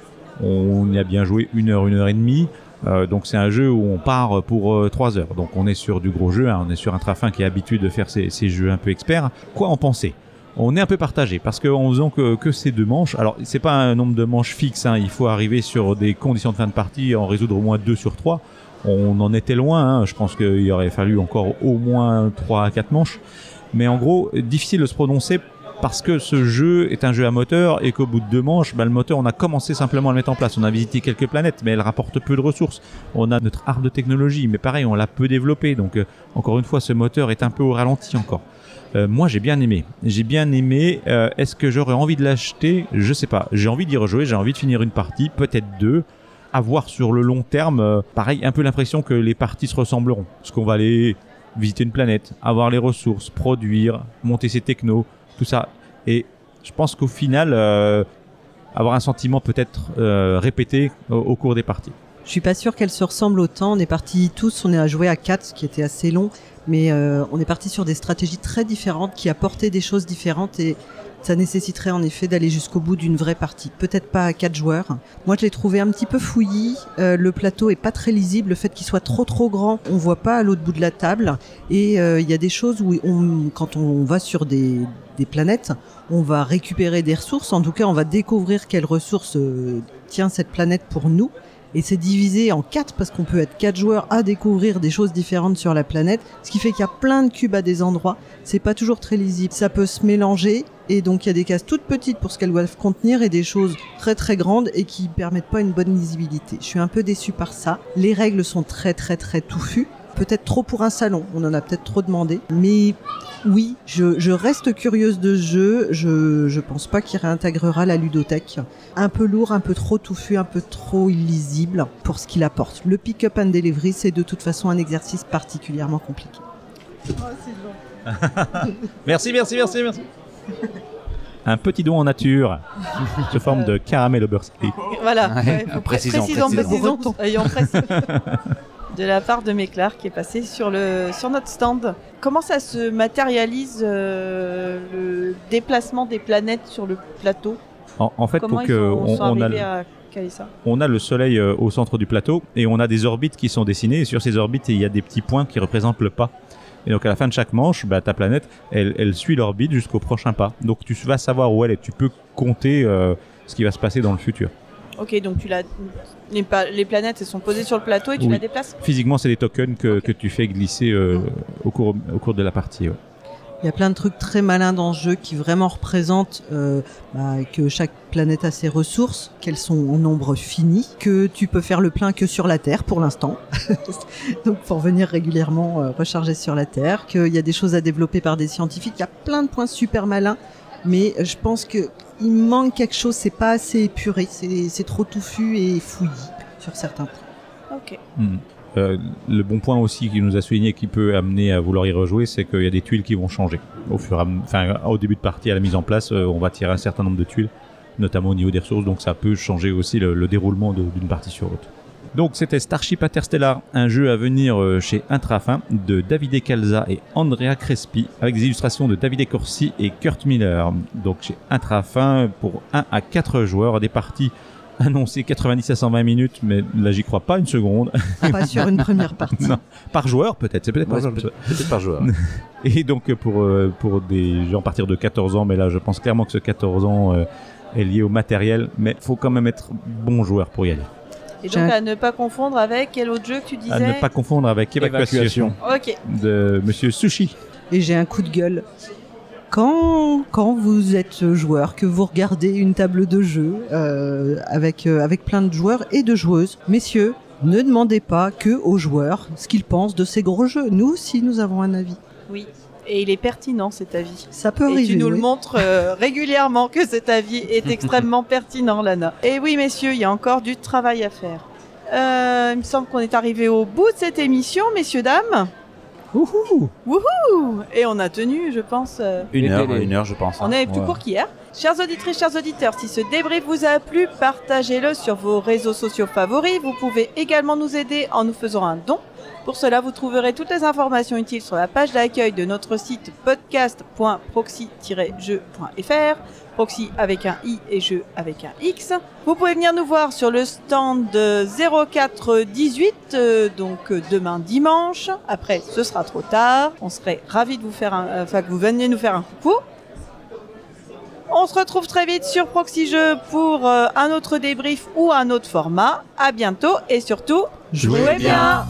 On y a bien joué une heure, une heure et demie. Euh, donc c'est un jeu où on part pour 3 heures. Donc on est sur du gros jeu, hein. on est sur un trafin qui est habitué de faire ces, jeux un peu experts. Quoi en penser? On est un peu partagé parce qu'en faisant que, que ces deux manches, alors c'est pas un nombre de manches fixe, hein, il faut arriver sur des conditions de fin de partie, en résoudre au moins 2 sur 3. On en était loin, hein. je pense qu'il aurait fallu encore au moins 3 à 4 manches. Mais en gros, difficile de se prononcer parce que ce jeu est un jeu à moteur et qu'au bout de deux manches, bah, le moteur, on a commencé simplement à le mettre en place. On a visité quelques planètes, mais elle rapporte peu de ressources. On a notre art de technologie, mais pareil, on l'a peu développé. Donc, euh, encore une fois, ce moteur est un peu au ralenti encore. Euh, moi, j'ai bien aimé. J'ai bien aimé. Euh, Est-ce que j'aurais envie de l'acheter? Je sais pas. J'ai envie d'y rejouer. J'ai envie de finir une partie, peut-être deux. À voir sur le long terme. pareil, un peu l'impression que les parties se ressembleront. Parce qu'on va aller visiter une planète, avoir les ressources, produire, monter ses technos, tout ça. Et je pense qu'au final, euh, avoir un sentiment peut-être euh, répété au, cours des parties. Je suis pas sûr qu'elles se ressemblent autant. On est partis tous, on est à jouer à 4, ce qui était assez long, mais euh, on est parti sur des stratégies très différentes qui apportaient des choses différentes et ça nécessiterait en effet d'aller jusqu'au bout d'une vraie partie. Peut-être pas à quatre joueurs. Moi, je l'ai trouvé un petit peu fouillis. Euh, le plateau est pas très lisible. Le fait qu'il soit trop trop grand, on voit pas à l'autre bout de la table. Et euh, il y a des choses où, quand on va sur des, des planètes, on va récupérer des ressources. En tout cas, on va découvrir quelles ressources euh, tient cette planète pour nous et c'est divisé en quatre parce qu'on peut être quatre joueurs à découvrir des choses différentes sur la planète, ce qui fait qu'il y a plein de cubes à des endroits. C'est pas toujours très lisible. Ça peut se mélanger et donc il y a des cases toutes petites pour ce qu'elles doivent contenir et des choses très très grandes et qui permettent pas une bonne lisibilité. Je suis un peu déçu par ça. Les règles sont très très très touffues peut-être trop pour un salon, on en a peut-être trop demandé. Mais oui, je, reste curieuse de ce jeu, je, je pense pas qu'il réintégrera la ludothèque. Un peu lourd, un peu trop touffu, un peu trop illisible pour ce qu'il apporte. Le pick-up and delivery, c'est de toute façon un exercice particulièrement compliqué. Oh, merci, merci, merci, merci. un petit don en nature sous forme de caramel au beurre Voilà, précisons, précisons, précisons, de la part de Méclar qui est passé sur, le, sur notre stand. Comment ça se matérialise euh, le déplacement des planètes sur le plateau? En, fait, on, a, on a le Soleil euh, au centre du plateau et on a des orbites qui sont dessinées. Et sur ces orbites, il y a des petits points qui représentent le pas. Et donc à la fin de chaque manche, bah, ta planète, elle, elle suit l'orbite jusqu'au prochain pas. Donc tu vas savoir où elle est. Tu peux compter euh, ce qui va se passer dans le futur. Ok, donc tu les, les, planètes elles sont posées sur le plateau et tu la déplaces. Physiquement, c'est des tokens que, que, tu fais glisser euh, au, cours, au cours de la partie. Il y a plein de trucs très malins dans ce jeu qui vraiment représentent euh, bah, que chaque planète a ses ressources, qu'elles sont en nombre fini, que tu peux faire le plein que sur la Terre pour l'instant, donc pour venir régulièrement euh, recharger sur la Terre, qu'il y a des choses à développer par des scientifiques, il y a plein de points super malins, mais je pense que il manque quelque chose, c'est pas assez épuré, c'est trop touffu et fouillis sur certains points. Ok. Hmm. Euh, le bon point aussi qui nous a souligné qui peut amener à vouloir y rejouer, c'est qu'il y a des tuiles qui vont changer. Au fur et à, enfin, au début de partie, à la mise en place, euh, on va tirer un certain nombre de tuiles, notamment au niveau des ressources, donc ça peut changer aussi le déroulement d'une partie sur l'autre. Donc c'était Starship Interstellar, un jeu à venir euh, chez Intrafin de Davide Calza et Andrea Crespi, avec des illustrations de Davide Corsi et Kurt Miller. Donc chez Intrafin pour 1 à 4 joueurs, des parties annoncées 90 à 120 minutes, mais là j'y crois pas une seconde. Pas sur une première partie. non, par joueur peut-être, c'est peut-être par, joueur. et donc pour, euh, pour des gens à partir de 14 ans, mais là je pense clairement que ce 14 ans euh, est lié au matériel, mais faut quand même être bon joueur pour y aller. Et donc à ne pas confondre avec quel autre jeu que tu disais À ne pas confondre avec Évacuation, Ok. de Monsieur Sushi. Et j'ai un coup de gueule. Quand, quand vous êtes joueur, que vous regardez une table de jeu euh, avec, euh, avec plein de joueurs et de joueuses, messieurs, ne demandez pas que aux joueurs ce qu'ils pensent de ces gros jeux. Nous aussi, nous avons un avis. Oui. Et il est pertinent cet avis. Ça peut arriver. Et tu nous le montres euh, régulièrement que cet avis est extrêmement pertinent, Lana. Et oui, messieurs, il y a encore du travail à faire. Euh, il me semble qu'on est arrivé au bout de cette émission, messieurs, dames. Wouhou Wouhou Et on a tenu, je pense... Euh, une heure, une heure, je pense. On est plus court qu'hier. Chers auditrices, chers auditeurs, si ce débrief vous a plu, partagez-le sur vos réseaux sociaux favoris. Vous pouvez également nous aider en nous faisant un don pour cela, vous trouverez toutes les informations utiles sur la page d'accueil de notre site podcast.proxy-jeu.fr, proxy avec un i et jeu avec un x. Vous pouvez venir nous voir sur le stand 0418, euh, donc euh, demain dimanche. Après, ce sera trop tard. On serait ravis de vous faire un, enfin que vous veniez nous faire un coucou. On se retrouve très vite sur Proxy Jeux pour euh, un autre débrief ou un autre format. À bientôt et surtout, jouez, bien.